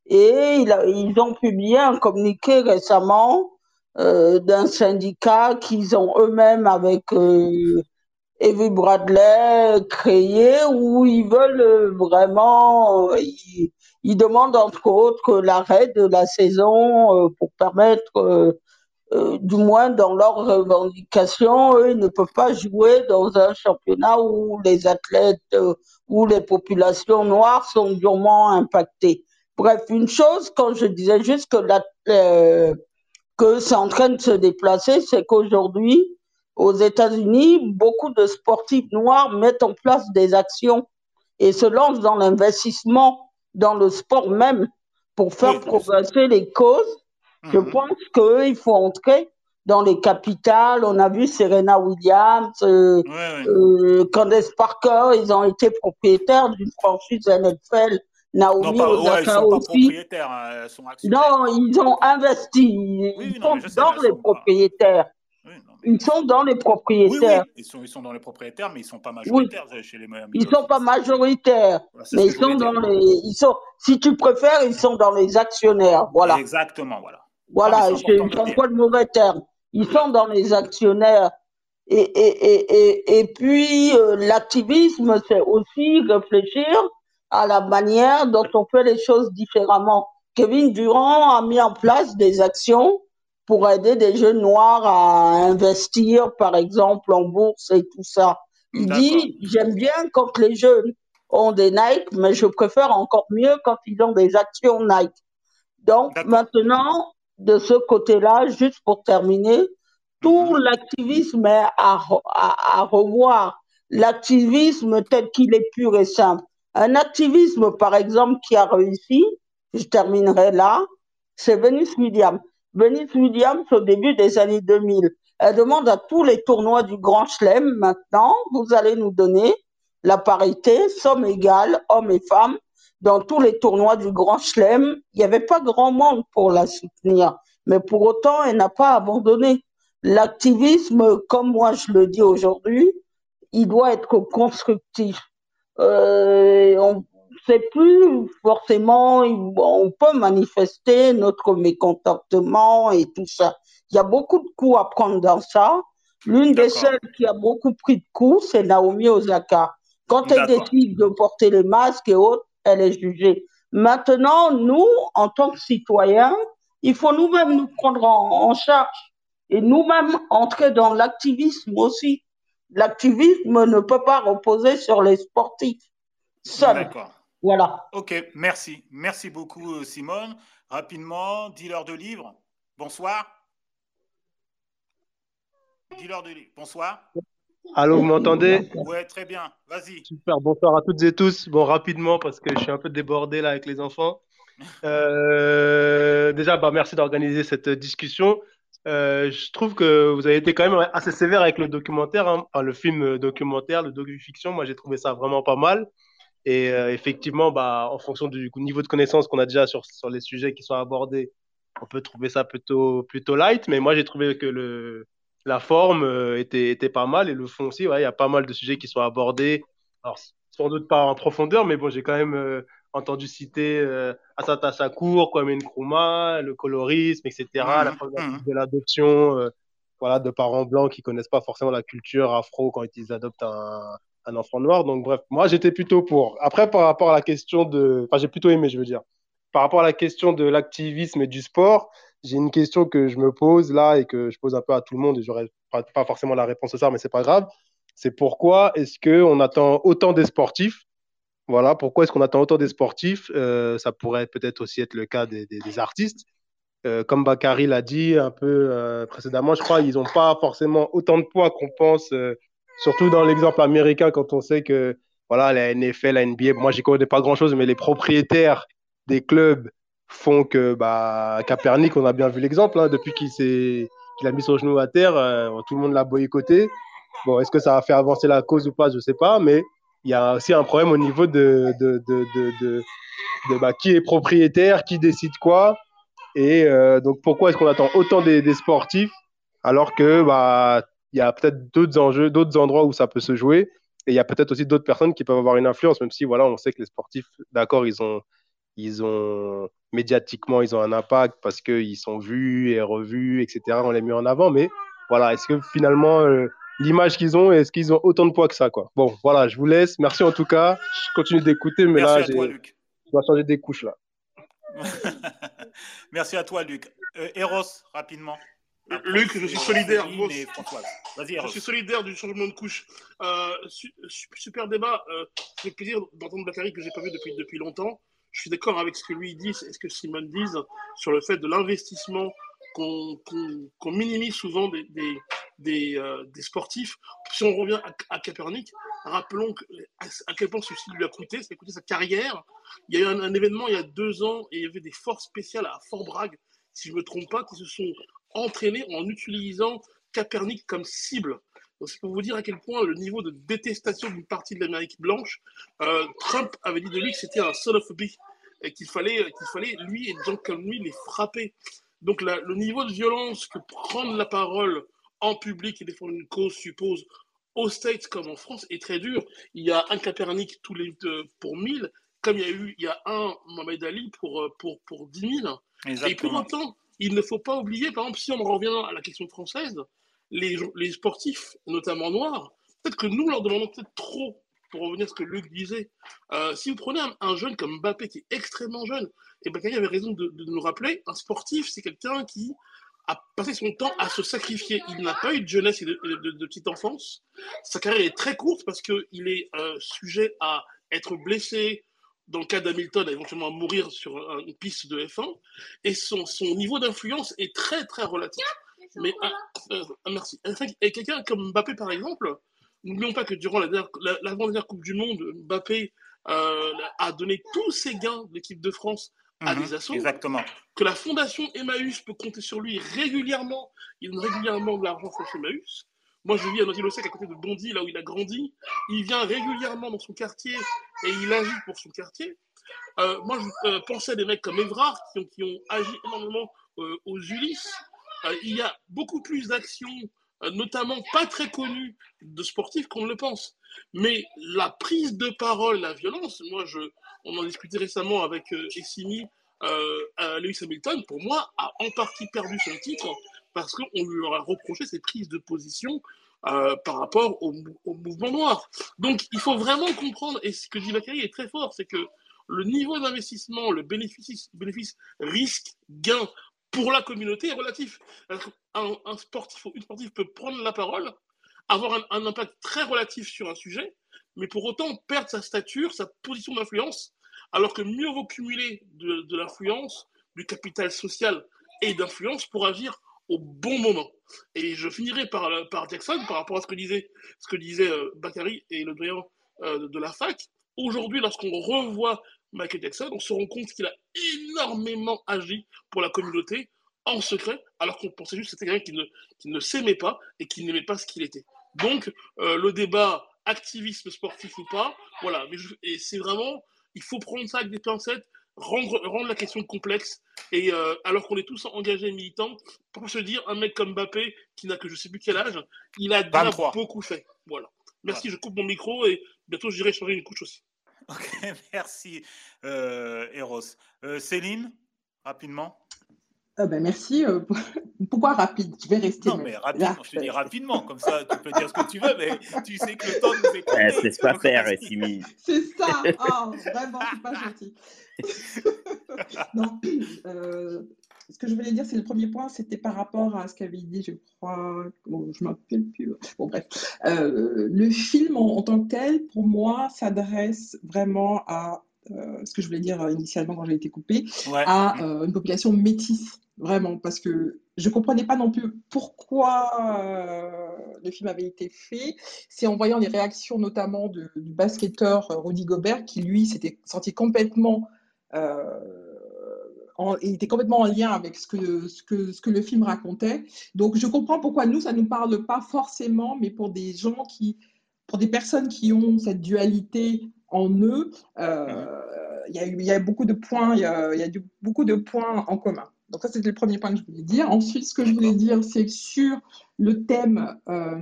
Et ils ont publié un communiqué récemment euh, d'un syndicat qu'ils ont eux-mêmes avec euh, Evie Bradley créé, où ils veulent euh, vraiment, ils, demandent entre autres l'arrêt de la saison euh, pour permettre euh, du moins dans leurs revendications, ils ne peuvent pas jouer dans un championnat où les athlètes, où les populations noires sont durement impactées. Bref, une chose, quand je disais juste que, la, euh, que c'est en train de se déplacer, c'est qu'aujourd'hui, aux États-Unis, beaucoup de sportifs noirs mettent en place des actions et se lancent dans l'investissement dans le sport même pour faire Oui, progresser les causes je Mhm. pense qu'il faut entrer dans les capitales. On a vu Serena Williams, euh, euh, Candace Parker, ils ont été propriétaires d'une franchise NFL. Non, Naomi ouais, ils pas propriétaires, hein, sont. Non, ils ont investi. Ils sont dans les propriétaires. Ils sont dans les Oui, oui, propriétaires. ils sont, ils sont dans les propriétaires, mais ils sont pas majoritaires chez les Miami ils sont pas majoritaires, Voilà, c'est mais ils sont dire. dans les, ils sont, si tu préfères, ils sont dans les actionnaires. Voilà. Exactement, voilà. Voilà, c'est je important de le mauvais terme. Ils sont dans les actionnaires. Et, et, et, et, et puis, euh, l'activisme, c'est aussi réfléchir à la manière dont on fait les choses différemment. Kevin Durand a mis en place des actions pour aider des jeunes noirs à investir, par exemple, en bourse et tout ça. Il dit, j'aime bien quand les jeunes ont des Nike, mais je préfère encore mieux quand ils ont des actions Nike. Donc maintenant, de ce côté-là, juste pour terminer, tout Mhm. l'activisme est à, à revoir. L'activisme tel qu'il est pur et simple. Un activisme, par exemple, qui a réussi, je terminerai là, c'est Venus Williams. Venus Williams, au début des années 2000, elle demande à tous les tournois du Grand Chelem, maintenant, vous allez nous donner la parité, somme égale, hommes et femmes, dans tous les tournois du Grand Chelem. Il n'y avait pas grand monde pour la soutenir, mais pour autant, elle n'a pas abandonné. L'activisme, comme moi je le dis aujourd'hui, il doit être constructif. Euh, sait plus forcément, on peut manifester notre mécontentement et tout ça. Il y a beaucoup de coups à prendre dans ça. L'une des seules qui a beaucoup pris de coups, c'est Naomi Osaka. Quand elle décide de porter les masques et autres, elle est jugée. Maintenant, nous, en tant que citoyens, il faut nous-mêmes nous prendre en, en charge et nous-mêmes entrer dans l'activisme aussi. L'activisme ne peut pas reposer sur les sportifs seuls. D'accord. Voilà. Ok, merci. Merci beaucoup, euh, Simone. Rapidement, dealer de livres. Bonsoir. Dealer de livres. Bonsoir. Allô, vous m'entendez? Ouais, très bien. Vas-y. Super, bonsoir à toutes et tous. Bon, rapidement, parce que je suis un peu débordé là avec les enfants. Euh, déjà, bah, merci d'organiser cette discussion. Euh, je trouve que vous avez été quand même assez sévère avec le documentaire, hein. Enfin, le film documentaire, le docu-fiction. Moi, j'ai trouvé ça vraiment pas mal. Et euh, effectivement, bah, en fonction du niveau de connaissance qu'on a déjà sur, sur les sujets qui sont abordés, on peut trouver ça plutôt, plutôt light. Mais moi, j'ai trouvé que le, la forme euh, était, était pas mal et le fond aussi. Ouais, il y a pas mal de sujets qui sont abordés. Alors, sans doute pas en profondeur, mais bon, j'ai quand même euh, entendu citer euh, Asata Shakur, Kwame Nkrumah, le colorisme, etc., la Mhm, problématique mhm. de l'adoption euh, voilà, de parents blancs qui connaissent pas forcément la culture afro quand ils adoptent un, un enfant noir. Donc, bref, moi, j'étais plutôt pour. Après, par rapport à la question de. Enfin, j'ai plutôt aimé, je veux dire. Par rapport à la question de l'activisme et du sport, j'ai une question que je me pose là et que je pose un peu à tout le monde et j'aurais pas, forcément la réponse à ça, mais c'est pas grave. C'est pourquoi est-ce qu'on attend autant des sportifs? Voilà, pourquoi est-ce qu'on attend autant des sportifs? Euh, Ça pourrait peut-être aussi être le cas des, artistes. Euh, comme Bakary l'a dit un peu euh, précédemment, je crois, ils n'ont pas forcément autant de poids qu'on pense, surtout dans l'exemple américain, quand on sait que voilà, la NFL, la NBA, moi, j'y connais pas grand-chose, mais les propriétaires des clubs font que bah, on a bien vu l'exemple, hein, depuis qu'il qu'il a mis son genou à terre, euh, tout le monde l'a boycotté. Bon, est-ce que ça a fait avancer la cause ou pas, je sais pas, mais il y a aussi un problème au niveau de, de, de, de, bah, qui est propriétaire, qui décide quoi. Et euh, donc, pourquoi est-ce qu'on attend autant des, des sportifs alors que bah, il y a peut-être d'autres enjeux, d'autres endroits où ça peut se jouer. Et il y a peut-être aussi d'autres personnes qui peuvent avoir une influence, même si voilà, on sait que les sportifs, d'accord, ils ont, ils ont médiatiquement, ils ont un impact parce qu'ils sont vus et revus, etc. On les met en avant, mais voilà, est-ce que finalement euh, l'image qu'ils ont, est-ce qu'ils ont autant de poids que ça, quoi? Bon, voilà, je vous laisse. Merci en tout cas. Je continue d'écouter, mais Merci là, à toi, Luc. je dois changer des couches là. Merci à toi, Luc. Euh, Eros, rapidement. Après, Luc, je suis c'est solidaire. Moi aussi. Je suis solidaire du changement de couche. Euh, su- su- super débat. Euh, J'ai plaisir d'entendre Bakary que j'ai pas vu depuis, depuis longtemps. Je suis d'accord avec ce que lui dit, et ce que Simone dit sur le fait de l'investissement qu'on qu'on minimise souvent des, des, des, euh, des sportifs. Si on revient à, à Capernic, rappelons que, à, à quel point ceci lui a coûté, ça a coûté sa carrière. Il y a eu un, un événement il y a deux ans et il y avait des forces spéciales à Fort Bragg, si je ne me trompe pas, qui se sont entraînés en utilisant Capernic comme cible. C'est pour vous dire à quel point le niveau de détestation d'une partie de l'Amérique blanche, euh, Trump avait dit de lui que c'était un son et qu'il fallait, fallait, lui et des gens comme lui, les frapper. Donc le niveau de violence que prendre la parole en public et défendre une cause suppose aux States comme en France est très dur. Il y a un Capernic tous les deux pour 1000, comme il y a eu il y a un Mohamed Ali pour, euh, pour, pour 10 000. Et pour autant, il ne faut pas oublier, par exemple, si on en revient à la question française, les, les sportifs, notamment noirs, peut-être que nous leur demandons peut-être trop, pour revenir à ce que Luc disait. Euh, si vous prenez un, un jeune comme Mbappé, qui est extrêmement jeune, et Bakary avait raison de, de nous rappeler, un sportif, c'est quelqu'un qui a passé son temps à se sacrifier. Il n'a pas eu de jeunesse et de, de- de- de petite enfance. Sa carrière est très courte parce qu'il est euh, sujet à être blessé, dans le cas d'Hamilton, à éventuellement mourir sur un- une piste de F1. Et son, son niveau d'influence est très, très relatif. Mais, ah, euh, ah, merci. Et quelqu'un comme Mbappé, par exemple, n'oublions pas que durant la dernière- l'avant-dernière Coupe du Monde, Mbappé euh, a donné tous ses gains de l'équipe de France à Mhm, des assos Exactement. que la fondation Emmaüs peut compter sur lui régulièrement. Il donne régulièrement de l'argent sur Emmaüs. Moi, je vis à Nautilus à côté de Bondy, là où il a grandi. Il vient régulièrement dans son quartier et il agit pour son quartier. Euh, moi, je euh, pensais à des mecs comme Evrard qui ont, agi énormément euh, aux Ulysses. Il y a beaucoup plus d'actions, notamment pas très connues, de sportifs qu'on ne le pense. Mais la prise de parole, la violence, moi, on en discutait récemment avec Essimi, Lewis Hamilton, pour moi, a en partie perdu son titre parce qu'on lui aura reproché ses prises de position euh, par rapport au, mou- au mouvement noir. Donc, il faut vraiment comprendre, et ce que dit Bakary est très fort, c'est que le niveau d'investissement, le bénéfice, risque, gain pour la communauté est relatif. Un, sportif une sportive peut prendre la parole, avoir un, impact très relatif sur un sujet, mais pour autant perdre sa stature, sa position d'influence, alors que mieux vaut cumuler de l'influence, du capital social et d'influence pour agir au bon moment. Et je finirai par, par Jackson, par rapport à ce que disait, ce que disait euh, Bakary et le doyen euh, de la fac. Aujourd'hui, lorsqu'on revoit Michael Jackson, on se rend compte qu'il a énormément agi pour la communauté en secret, alors qu'on pensait juste que c'était quelqu'un qui ne, qui ne s'aimait pas et qui n'aimait pas ce qu'il était. Donc, euh, le débat activisme sportif ou pas, voilà. Mais je- et c'est vraiment, il faut prendre ça avec des pincettes, rendre, rendre la question complexe. Et euh, alors qu'on est tous engagés militants, pour se dire, un mec comme Mbappé, qui n'a que je sais plus quel âge, il a déjà 23. beaucoup fait. Voilà. Merci, je coupe mon micro et bientôt j'irai changer une couche aussi. Ok, merci, euh, Eros. Euh, Céline, rapidement. Ah ben merci. euh, pourquoi rapide? Je vais rester. Non, mais Là, rapidement, je te dis rapidement, comme ça tu peux dire ce que tu veux, mais tu sais que le temps nous est compté. Se laisse pas faire. Simi. C'est ça. Oh, vraiment, c'est pas gentil. non, euh, ce que je voulais dire, c'est le premier point, c'était par rapport à ce qu'avait dit, je crois, bon, je ne m'appelle plus. Bon, bref. Euh, le film en, en tant que tel, pour moi, s'adresse vraiment à ce que je voulais dire initialement quand j'ai été coupée, Ouais. à euh, une population métisse, vraiment, parce que je ne comprenais pas non plus pourquoi euh, le film avait été fait. C'est en voyant les réactions notamment de- du basketteur euh, Rudy Gobert, qui lui s'était senti complètement euh, en- il était complètement en lien avec ce que, ce que, ce que le film racontait. Donc, je comprends pourquoi nous, ça ne nous parle pas forcément, mais pour des gens qui, pour des personnes qui ont cette dualité en eux, euh, il y a eu, il y a beaucoup de points, il y a, il y a du- beaucoup de points en commun. Donc ça, c'était le premier point que je voulais dire. Ensuite, ce que je voulais dire, c'est que sur le thème, euh,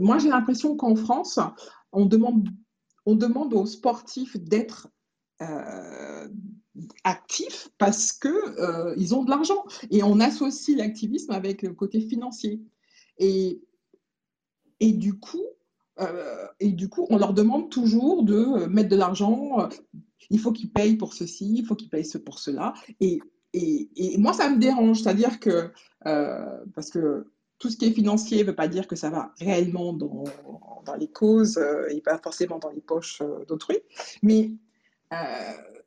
moi, j'ai l'impression qu'en France, on demande, on demande aux sportifs d'être euh, actifs parce que euh, ils ont de l'argent et on associe l'activisme avec le côté financier et et du coup euh, et du coup on leur demande toujours de euh, mettre de l'argent euh, il faut qu'ils payent pour ceci il faut qu'ils payent pour cela. Et et, et moi ça me dérange c'est à dire que euh, parce que tout ce qui est financier ne veut pas dire que ça va réellement dans, dans les causes euh, et pas forcément dans les poches d'autrui. Mais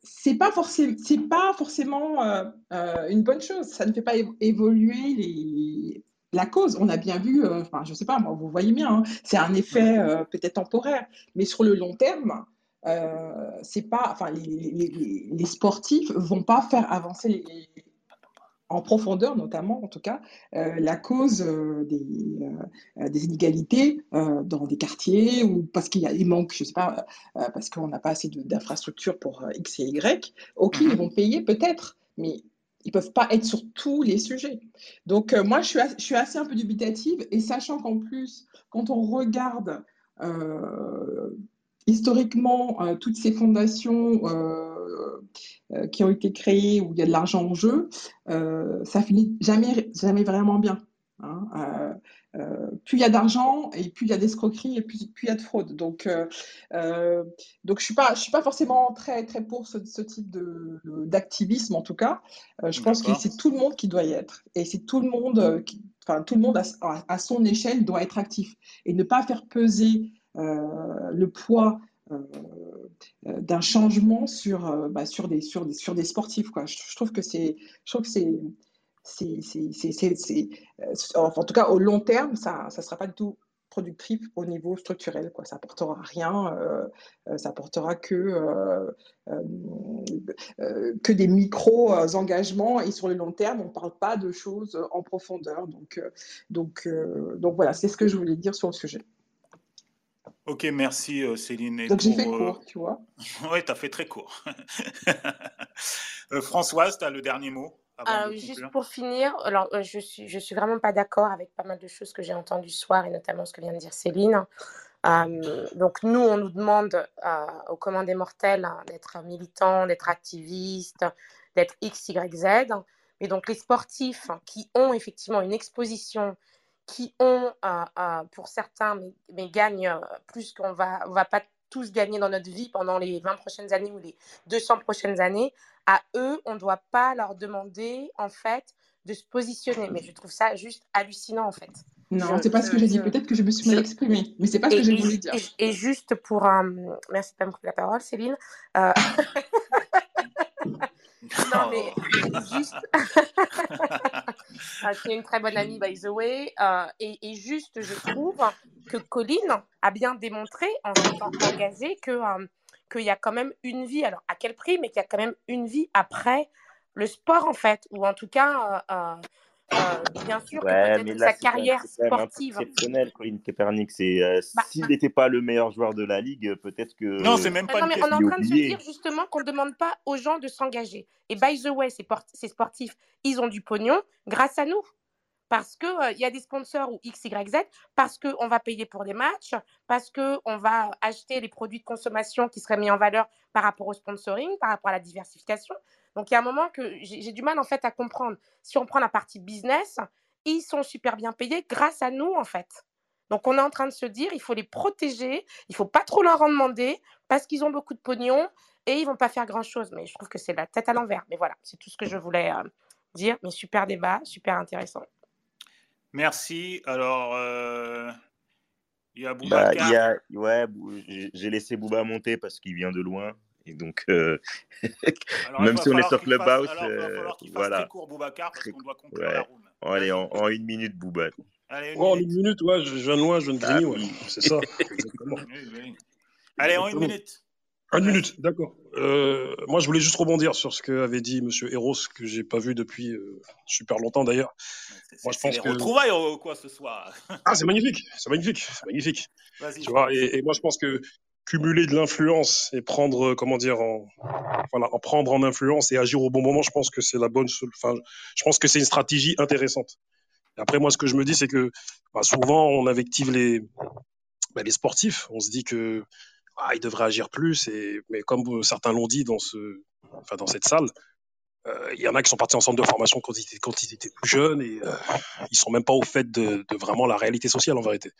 c'est pas forcément c'est pas forcément euh, euh, une bonne chose. Ça ne fait pas évoluer les la cause, on a bien vu, euh, enfin, je sais pas, moi, vous voyez bien, hein, c'est un effet euh, peut-être temporaire, mais sur le long terme, euh, c'est pas, enfin, les, les- les- sportifs vont pas faire avancer les- en profondeur, notamment, en tout cas, la cause des, des inégalités dans des quartiers ou parce qu'il y a, il manque, je sais pas, parce qu'on n'a pas assez d'infrastructures pour X et Y. Ok, ils vont payer peut-être, mais ils peuvent pas être sur tous les sujets. Donc, euh, moi, je suis, assez un peu dubitative et sachant qu'en plus, quand on regarde euh, historiquement euh, toutes ces fondations qui ont été créées où il y a de l'argent en jeu, ça finit jamais, jamais vraiment bien. hein. Euh, plus il y a d'argent et plus il y a d'escroquerie et plus, il y a de fraude. Donc, euh, euh, donc je suis pas, je suis pas forcément très, très pour ce, ce type de, d'activisme en tout cas. Euh, je pense que c'est tout le monde qui doit y être et c'est tout le monde, qui, enfin tout le monde à, son échelle doit être actif et ne pas faire peser le poids d'un changement sur, bah, sur, des, sur, des, sur des sportifs. Quoi. Je, je trouve que c'est, je trouve que c'est, c'est, euh, en tout cas au long terme, ça ne sera pas du tout productif au niveau structurel. Quoi. Ça apportera rien, euh, euh, ça apportera que, euh, euh, euh, que des micro-engagements et sur le long terme, on ne parle pas de choses en profondeur. Donc, donc, donc voilà, c'est ce que je voulais dire sur le sujet. Ok, merci Céline. Et Donc j'ai fait court, tu vois. Oui, tu as fait très court. Françoise, tu as le dernier mot? Euh, juste pour finir, alors euh, je suis je suis vraiment pas d'accord avec pas mal de choses que j'ai entendues ce soir et notamment ce que vient de dire Céline. Euh, donc nous, on nous demande euh, aux commandes des mortels hein, d'être militants, d'être activistes, d'être X, Y, Z. Mais donc les sportifs qui ont effectivement une exposition, qui ont euh, pour certains, mais, mais gagnent plus qu'on va, on va pas tous gagner dans notre vie pendant les 20 prochaines années ou les 200 prochaines années, à eux, on ne doit pas leur demander en fait de se positionner. Mais je trouve ça juste hallucinant en fait. Non, c'est pas ce que j'ai dit. Peut-être que je me suis mal exprimée, mais c'est pas ce que j'ai voulu dire. et- et juste pour... euh, merci de pas me couper la parole, Céline. Euh, non, mais juste... Euh, qui est une très bonne amie, by the way. Euh, et, et juste, je trouve que Colline a bien démontré, en s'étant engagée, que, euh, qu'il y a quand même une vie, alors à quel prix, mais qu'il y a quand même une vie après le sport, en fait. Ou en tout cas, euh, euh, euh, bien sûr, Ouais, que là, sa carrière sportive... exceptionnel, Colin Kaepernick. C'est, euh, Bah, s'il n'était pas le meilleur joueur de la ligue, peut-être que Non, c'est même Mais pas non, une mais on est en train de se dire justement qu'on ne demande pas aux gens de s'engager. Et by the way, ces sportifs, ils ont du pognon grâce à nous. Parce qu'il il y a des sponsors ou X, Y, Z, parce qu'on va payer pour des matchs, parce qu'on va acheter les produits de consommation qui seraient mis en valeur par rapport au sponsoring, par rapport à la diversification. Donc il y a un moment que j'ai du mal en fait à comprendre. Si on prend la partie business, ils sont super bien payés grâce à nous en fait. Donc on est en train de se dire, il faut les protéger, il faut pas trop leur en demander parce qu'ils ont beaucoup de pognon et ils vont pas faire grand-chose. Mais je trouve que c'est la tête à l'envers. Mais voilà, c'est tout ce que je voulais euh, dire. Mais super débat, super intéressant. Merci. Alors, euh, il y a Bah, il Boubacar. y a, ouais, j'ai laissé Booba monter parce qu'il vient de loin. Et donc, euh, Alors, même si on est sur qu'il fasse, Clubhouse, alors, il va euh, falloir qu'il fasse voilà. très court, Boubacar, parce Très- qu'on doit conclure la Ouais. room. Allez, en, en une minute, Booba. Allez, une en minute. une minute, ouais, je viens de loin, je viens de Ah grigner, ouais. C'est ça, exactement. Allez, en une minute. Une minute, d'accord. Euh, moi, je voulais juste rebondir sur ce qu'avait dit Monsieur Eros, que j'ai pas vu depuis euh, super longtemps d'ailleurs. Moi, je pense les que retrouvailles euh, quoi ce soir. ah, c'est magnifique, c'est magnifique, c'est magnifique. Tu vois, et, et moi, je pense que cumuler de l'influence et prendre, euh, comment dire, en, voilà, en prendre en influence et agir au bon moment, je pense que c'est la bonne, enfin, je pense que c'est une stratégie intéressante. Et après, moi, ce que je me dis, c'est que bah, souvent, on invective les, bah, les sportifs. On se dit que ah, ils devraient agir plus. Mais comme certains l'ont dit dans, cette salle, euh, il y en a qui sont partis en centre de formation quand ils étaient, plus jeunes et euh, ils sont même pas au fait de, vraiment la réalité sociale en vérité.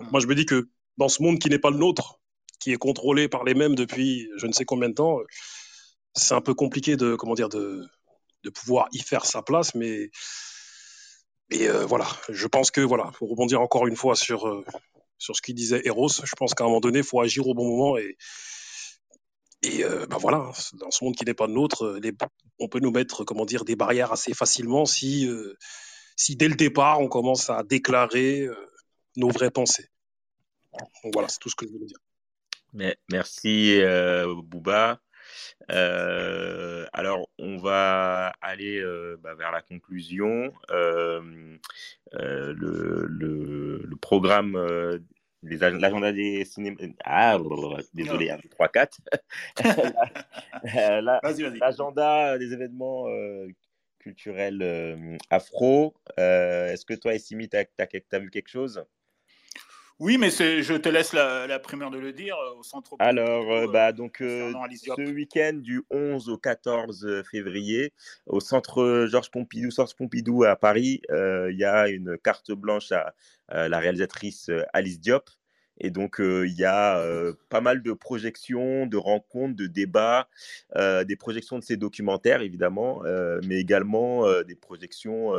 Moi, je me dis que dans ce monde qui n'est pas le nôtre, qui est contrôlé par les mêmes depuis je ne sais combien de temps, c'est un peu compliqué de, pouvoir y faire sa place, mais euh, voilà, je pense que voilà, pour rebondir encore une fois sur sur ce qu'il disait Eros, je pense qu'à un moment donné, il faut agir au bon moment et et ben voilà, dans ce monde qui n'est pas le nôtre, euh, on peut nous mettre comment dire des barrières assez facilement si euh, si dès le départ on commence à déclarer nos vraies pensées. Donc voilà, c'est tout ce que je voulais dire. Merci, Bouba. Alors, on va aller bah, vers la conclusion. Le, programme, l'agenda des cinémas. Ah, désolé, 1, 2, 3, 4. Vas-y, vas-y. L'agenda des événements euh, culturels euh, afro. Euh, Est-ce que toi, Essimi, tu as, vu quelque chose? Oui, mais je te laisse la, la primeur de le dire euh, au centre. Alors, euh, bah, donc, euh, Diop. ce week-end du 11 au 14 février, au centre Georges Pompidou, Georges Pompidou à Paris, euh, il y a une carte blanche à, à la réalisatrice Alice Diop. Et donc, il y a pas mal de projections, de rencontres, de débats, des projections de ces documentaires, évidemment, mais également des projections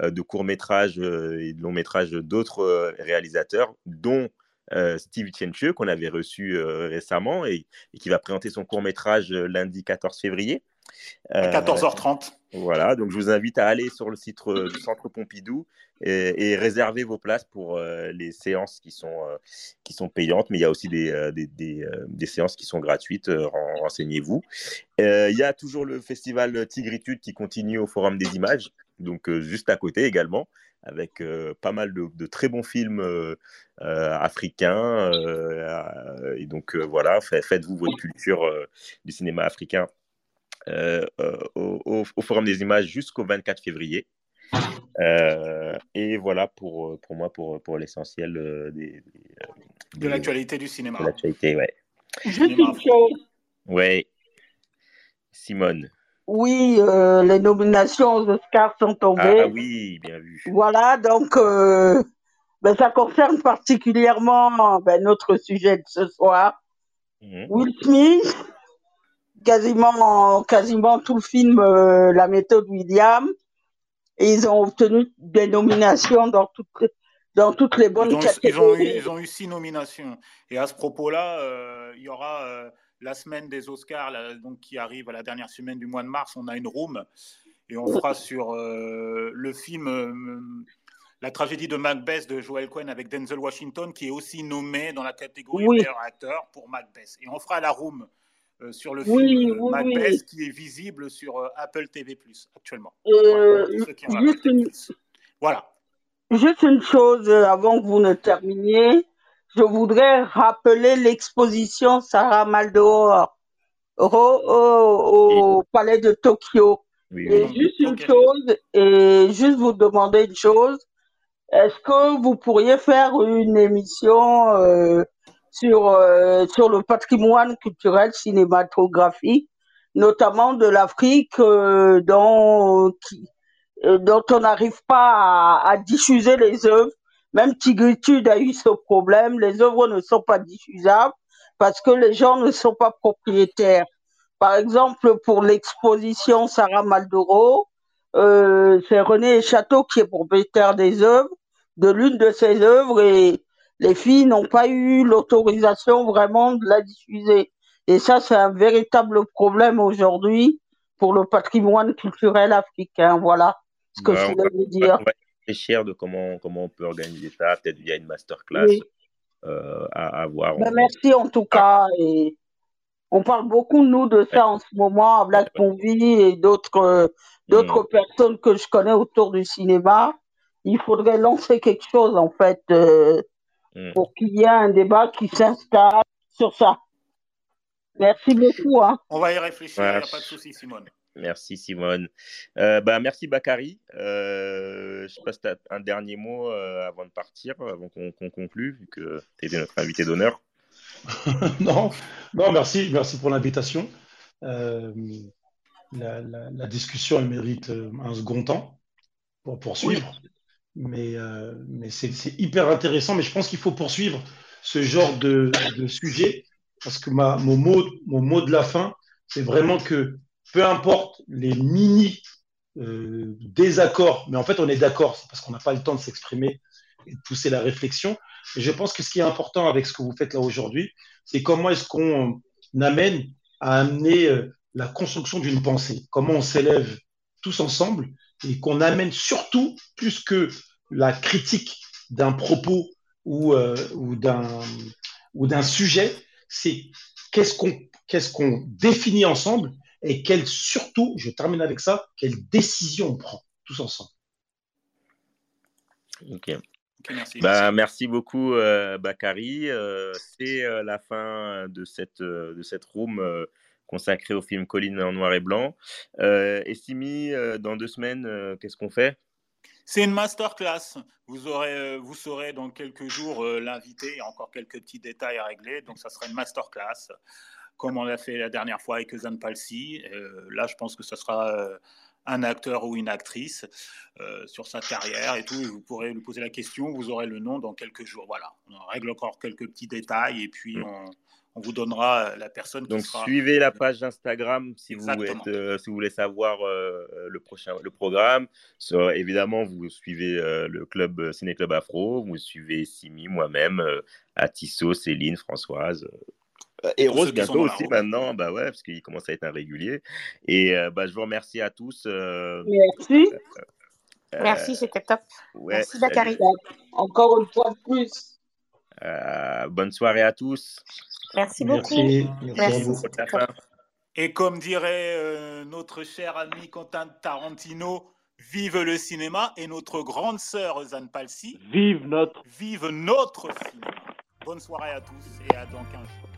de courts-métrages et de longs-métrages d'autres réalisateurs, dont Steve Chenche, qu'on avait reçu récemment et, et qui va présenter son court-métrage lundi 14 février. À Euh, 14h30. voilà, donc je vous invite à aller sur le site euh, du Centre Pompidou et, et réserver vos places pour euh, les séances qui sont, euh, qui sont payantes, mais il y a aussi des, euh, des, des, euh, des séances qui sont gratuites, euh, ren- renseignez-vous. Euh, il y a toujours le festival Tigritude qui continue au Forum des images, donc euh, juste à côté également, avec euh, pas mal de, de très bons films euh, euh, africains. euh, euh, et donc euh, voilà, fa- faites-vous votre culture euh, du cinéma africain euh, euh, au, au- au Forum des images jusqu'au 24 février. Euh, et voilà pour, pour moi, pour, pour l'essentiel des, des, De l'actualité du cinéma. de l'actualité. Ouais. Juste une chose. ouais. Simone. Oui, euh, les nominations aux Oscars sont Ah, tombées. ah oui, bien vu. Voilà, donc euh, ben, ça concerne particulièrement ben, notre sujet de ce soir. Mhm. Will Smith, quasiment, quasiment tout le film euh, La méthode William, et ils ont obtenu des nominations dans toutes, dans toutes les bonnes Ils ont, eu, ils, ont eu, catégories. ils ont eu six nominations. Et à ce propos-là, euh, il y aura euh, la semaine des Oscars, là, donc, qui arrive à la dernière semaine du mois de mars. On a une room et on fera sur le film La tragédie de Macbeth de Joel Cohen avec Denzel Washington, qui est aussi nommé dans la catégorie Oui. meilleur acteur pour Macbeth. Et on fera la room euh, sur le film Oui, euh, oui, Macbeth, oui. qui est visible sur euh, Apple TV actuellement. Euh, juste, une. Voilà. juste une chose avant que vous ne terminiez, je voudrais rappeler l'exposition Sarah Maldoror au, au- au palais de Tokyo. Oui, Et oui. juste une chose, et juste vous demander une chose, est-ce que vous pourriez faire une émission euh, sur, euh, sur le patrimoine culturel cinématographique, notamment de l'Afrique, euh, dont, qui- euh, dont on n'arrive pas à, à diffuser les œuvres. Même Tigritude a eu ce problème, les œuvres ne sont pas diffusables parce que les gens ne sont pas propriétaires. Par exemple, pour l'exposition Sarah Maldoro, euh, c'est René Château qui est propriétaire des œuvres, de l'une de ses œuvres, et les filles n'ont pas eu l'autorisation vraiment de la diffuser. Et ça, c'est un véritable problème aujourd'hui pour le patrimoine culturel africain. Voilà ce que Bah, je voulais vous dire. on va réfléchir de comment, comment on peut organiser ça, peut-être via une masterclass Oui. euh, à, à voir. Ben, merci en tout cas. Et On parle beaucoup, nous, de ça en ce moment, à Black Movie et d'autres euh, d'autres personnes que je connais autour du cinéma. Il faudrait lancer quelque chose, en fait, euh, Mm. pour qu'il y ait un débat qui s'installe sur ça. Merci beaucoup. Hein. On va y réfléchir, il n'y a pas de souci, Simone. Merci Simone. Euh, bah, merci Bakary. Euh, je sais pas si tu as un dernier mot euh, avant de partir, avant qu'on conclue, vu que tu étais notre invité d'honneur. non, non, merci, merci pour l'invitation. Euh, la, la- la discussion, elle mérite euh, un second temps pour poursuivre. Mais, euh, c'est hyper intéressant. Mais je pense qu'il faut poursuivre ce genre de, sujet parce que ma, mon, mot, de la fin, c'est vraiment que peu importe les mini euh, désaccords, mais en fait on est d'accord, c'est parce qu'on n'a pas le temps de s'exprimer et de pousser la réflexion. Je pense que ce qui est important avec ce que vous faites là aujourd'hui, c'est comment est-ce qu'on amène à amener euh, la construction d'une pensée, comment on s'élève tous ensemble et qu'on amène surtout, plus que la critique d'un propos ou, euh, ou d'un ou d'un sujet, c'est qu'est-ce qu'on qu'est-ce qu'on définit ensemble et quelle surtout, je termine avec ça, quelle décision on prend tous ensemble. Ok. Merci. Bah, merci beaucoup, euh, Bakary. Euh, C'est euh, la fin de cette, euh, de cette room consacrée au film Colline en noir et blanc. Euh, et Simi, euh, dans deux semaines, euh, qu'est-ce qu'on fait? C'est une masterclass. Vous, aurez, vous saurez dans quelques jours euh, l'invité. Il y a encore quelques petits détails à régler. Donc, ça sera une masterclass, comme on l'a fait la dernière fois avec Zan Palsy. Euh, là, je pense que ce sera euh, un acteur ou une actrice sur sa carrière et tout. Et vous pourrez lui poser la question. Vous aurez le nom dans quelques jours. Voilà. On règle encore quelques petits détails et puis on, on vous donnera la personne qui Donc, sera. suivez la page Instagram si vous, Exactement. êtes, euh, si vous voulez savoir euh, le prochain le programme. Sur- évidemment, vous suivez euh, le club euh, Ciné Club Afro, vous suivez Simi, moi-même, euh, Atisso, Céline, Françoise. euh, et Rose bientôt aussi maintenant, bah ouais, parce qu'il commence à être un régulier. Et euh, bah, je vous remercie à tous. euh, Merci. euh, Merci, c'était top. ouais, Merci. Bakary. Encore une fois de plus. Euh, bonne soirée à tous. Merci beaucoup. Merci, merci à vous. Et comme dirait euh, notre cher ami Quentin Tarantino, vive le cinéma et notre grande sœur Zan Palsy, Vive notre. vive notre cinéma. Bonne soirée à tous et à dans 15 jours.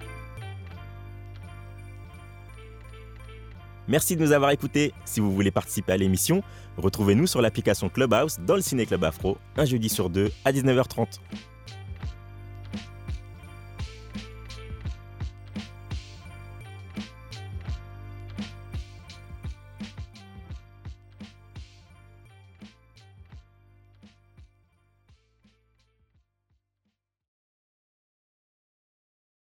Merci de nous avoir écoutés. Si vous voulez participer à l'émission, retrouvez-nous sur l'application Clubhouse dans le Ciné Club Afro, un jeudi sur deux à 19h30.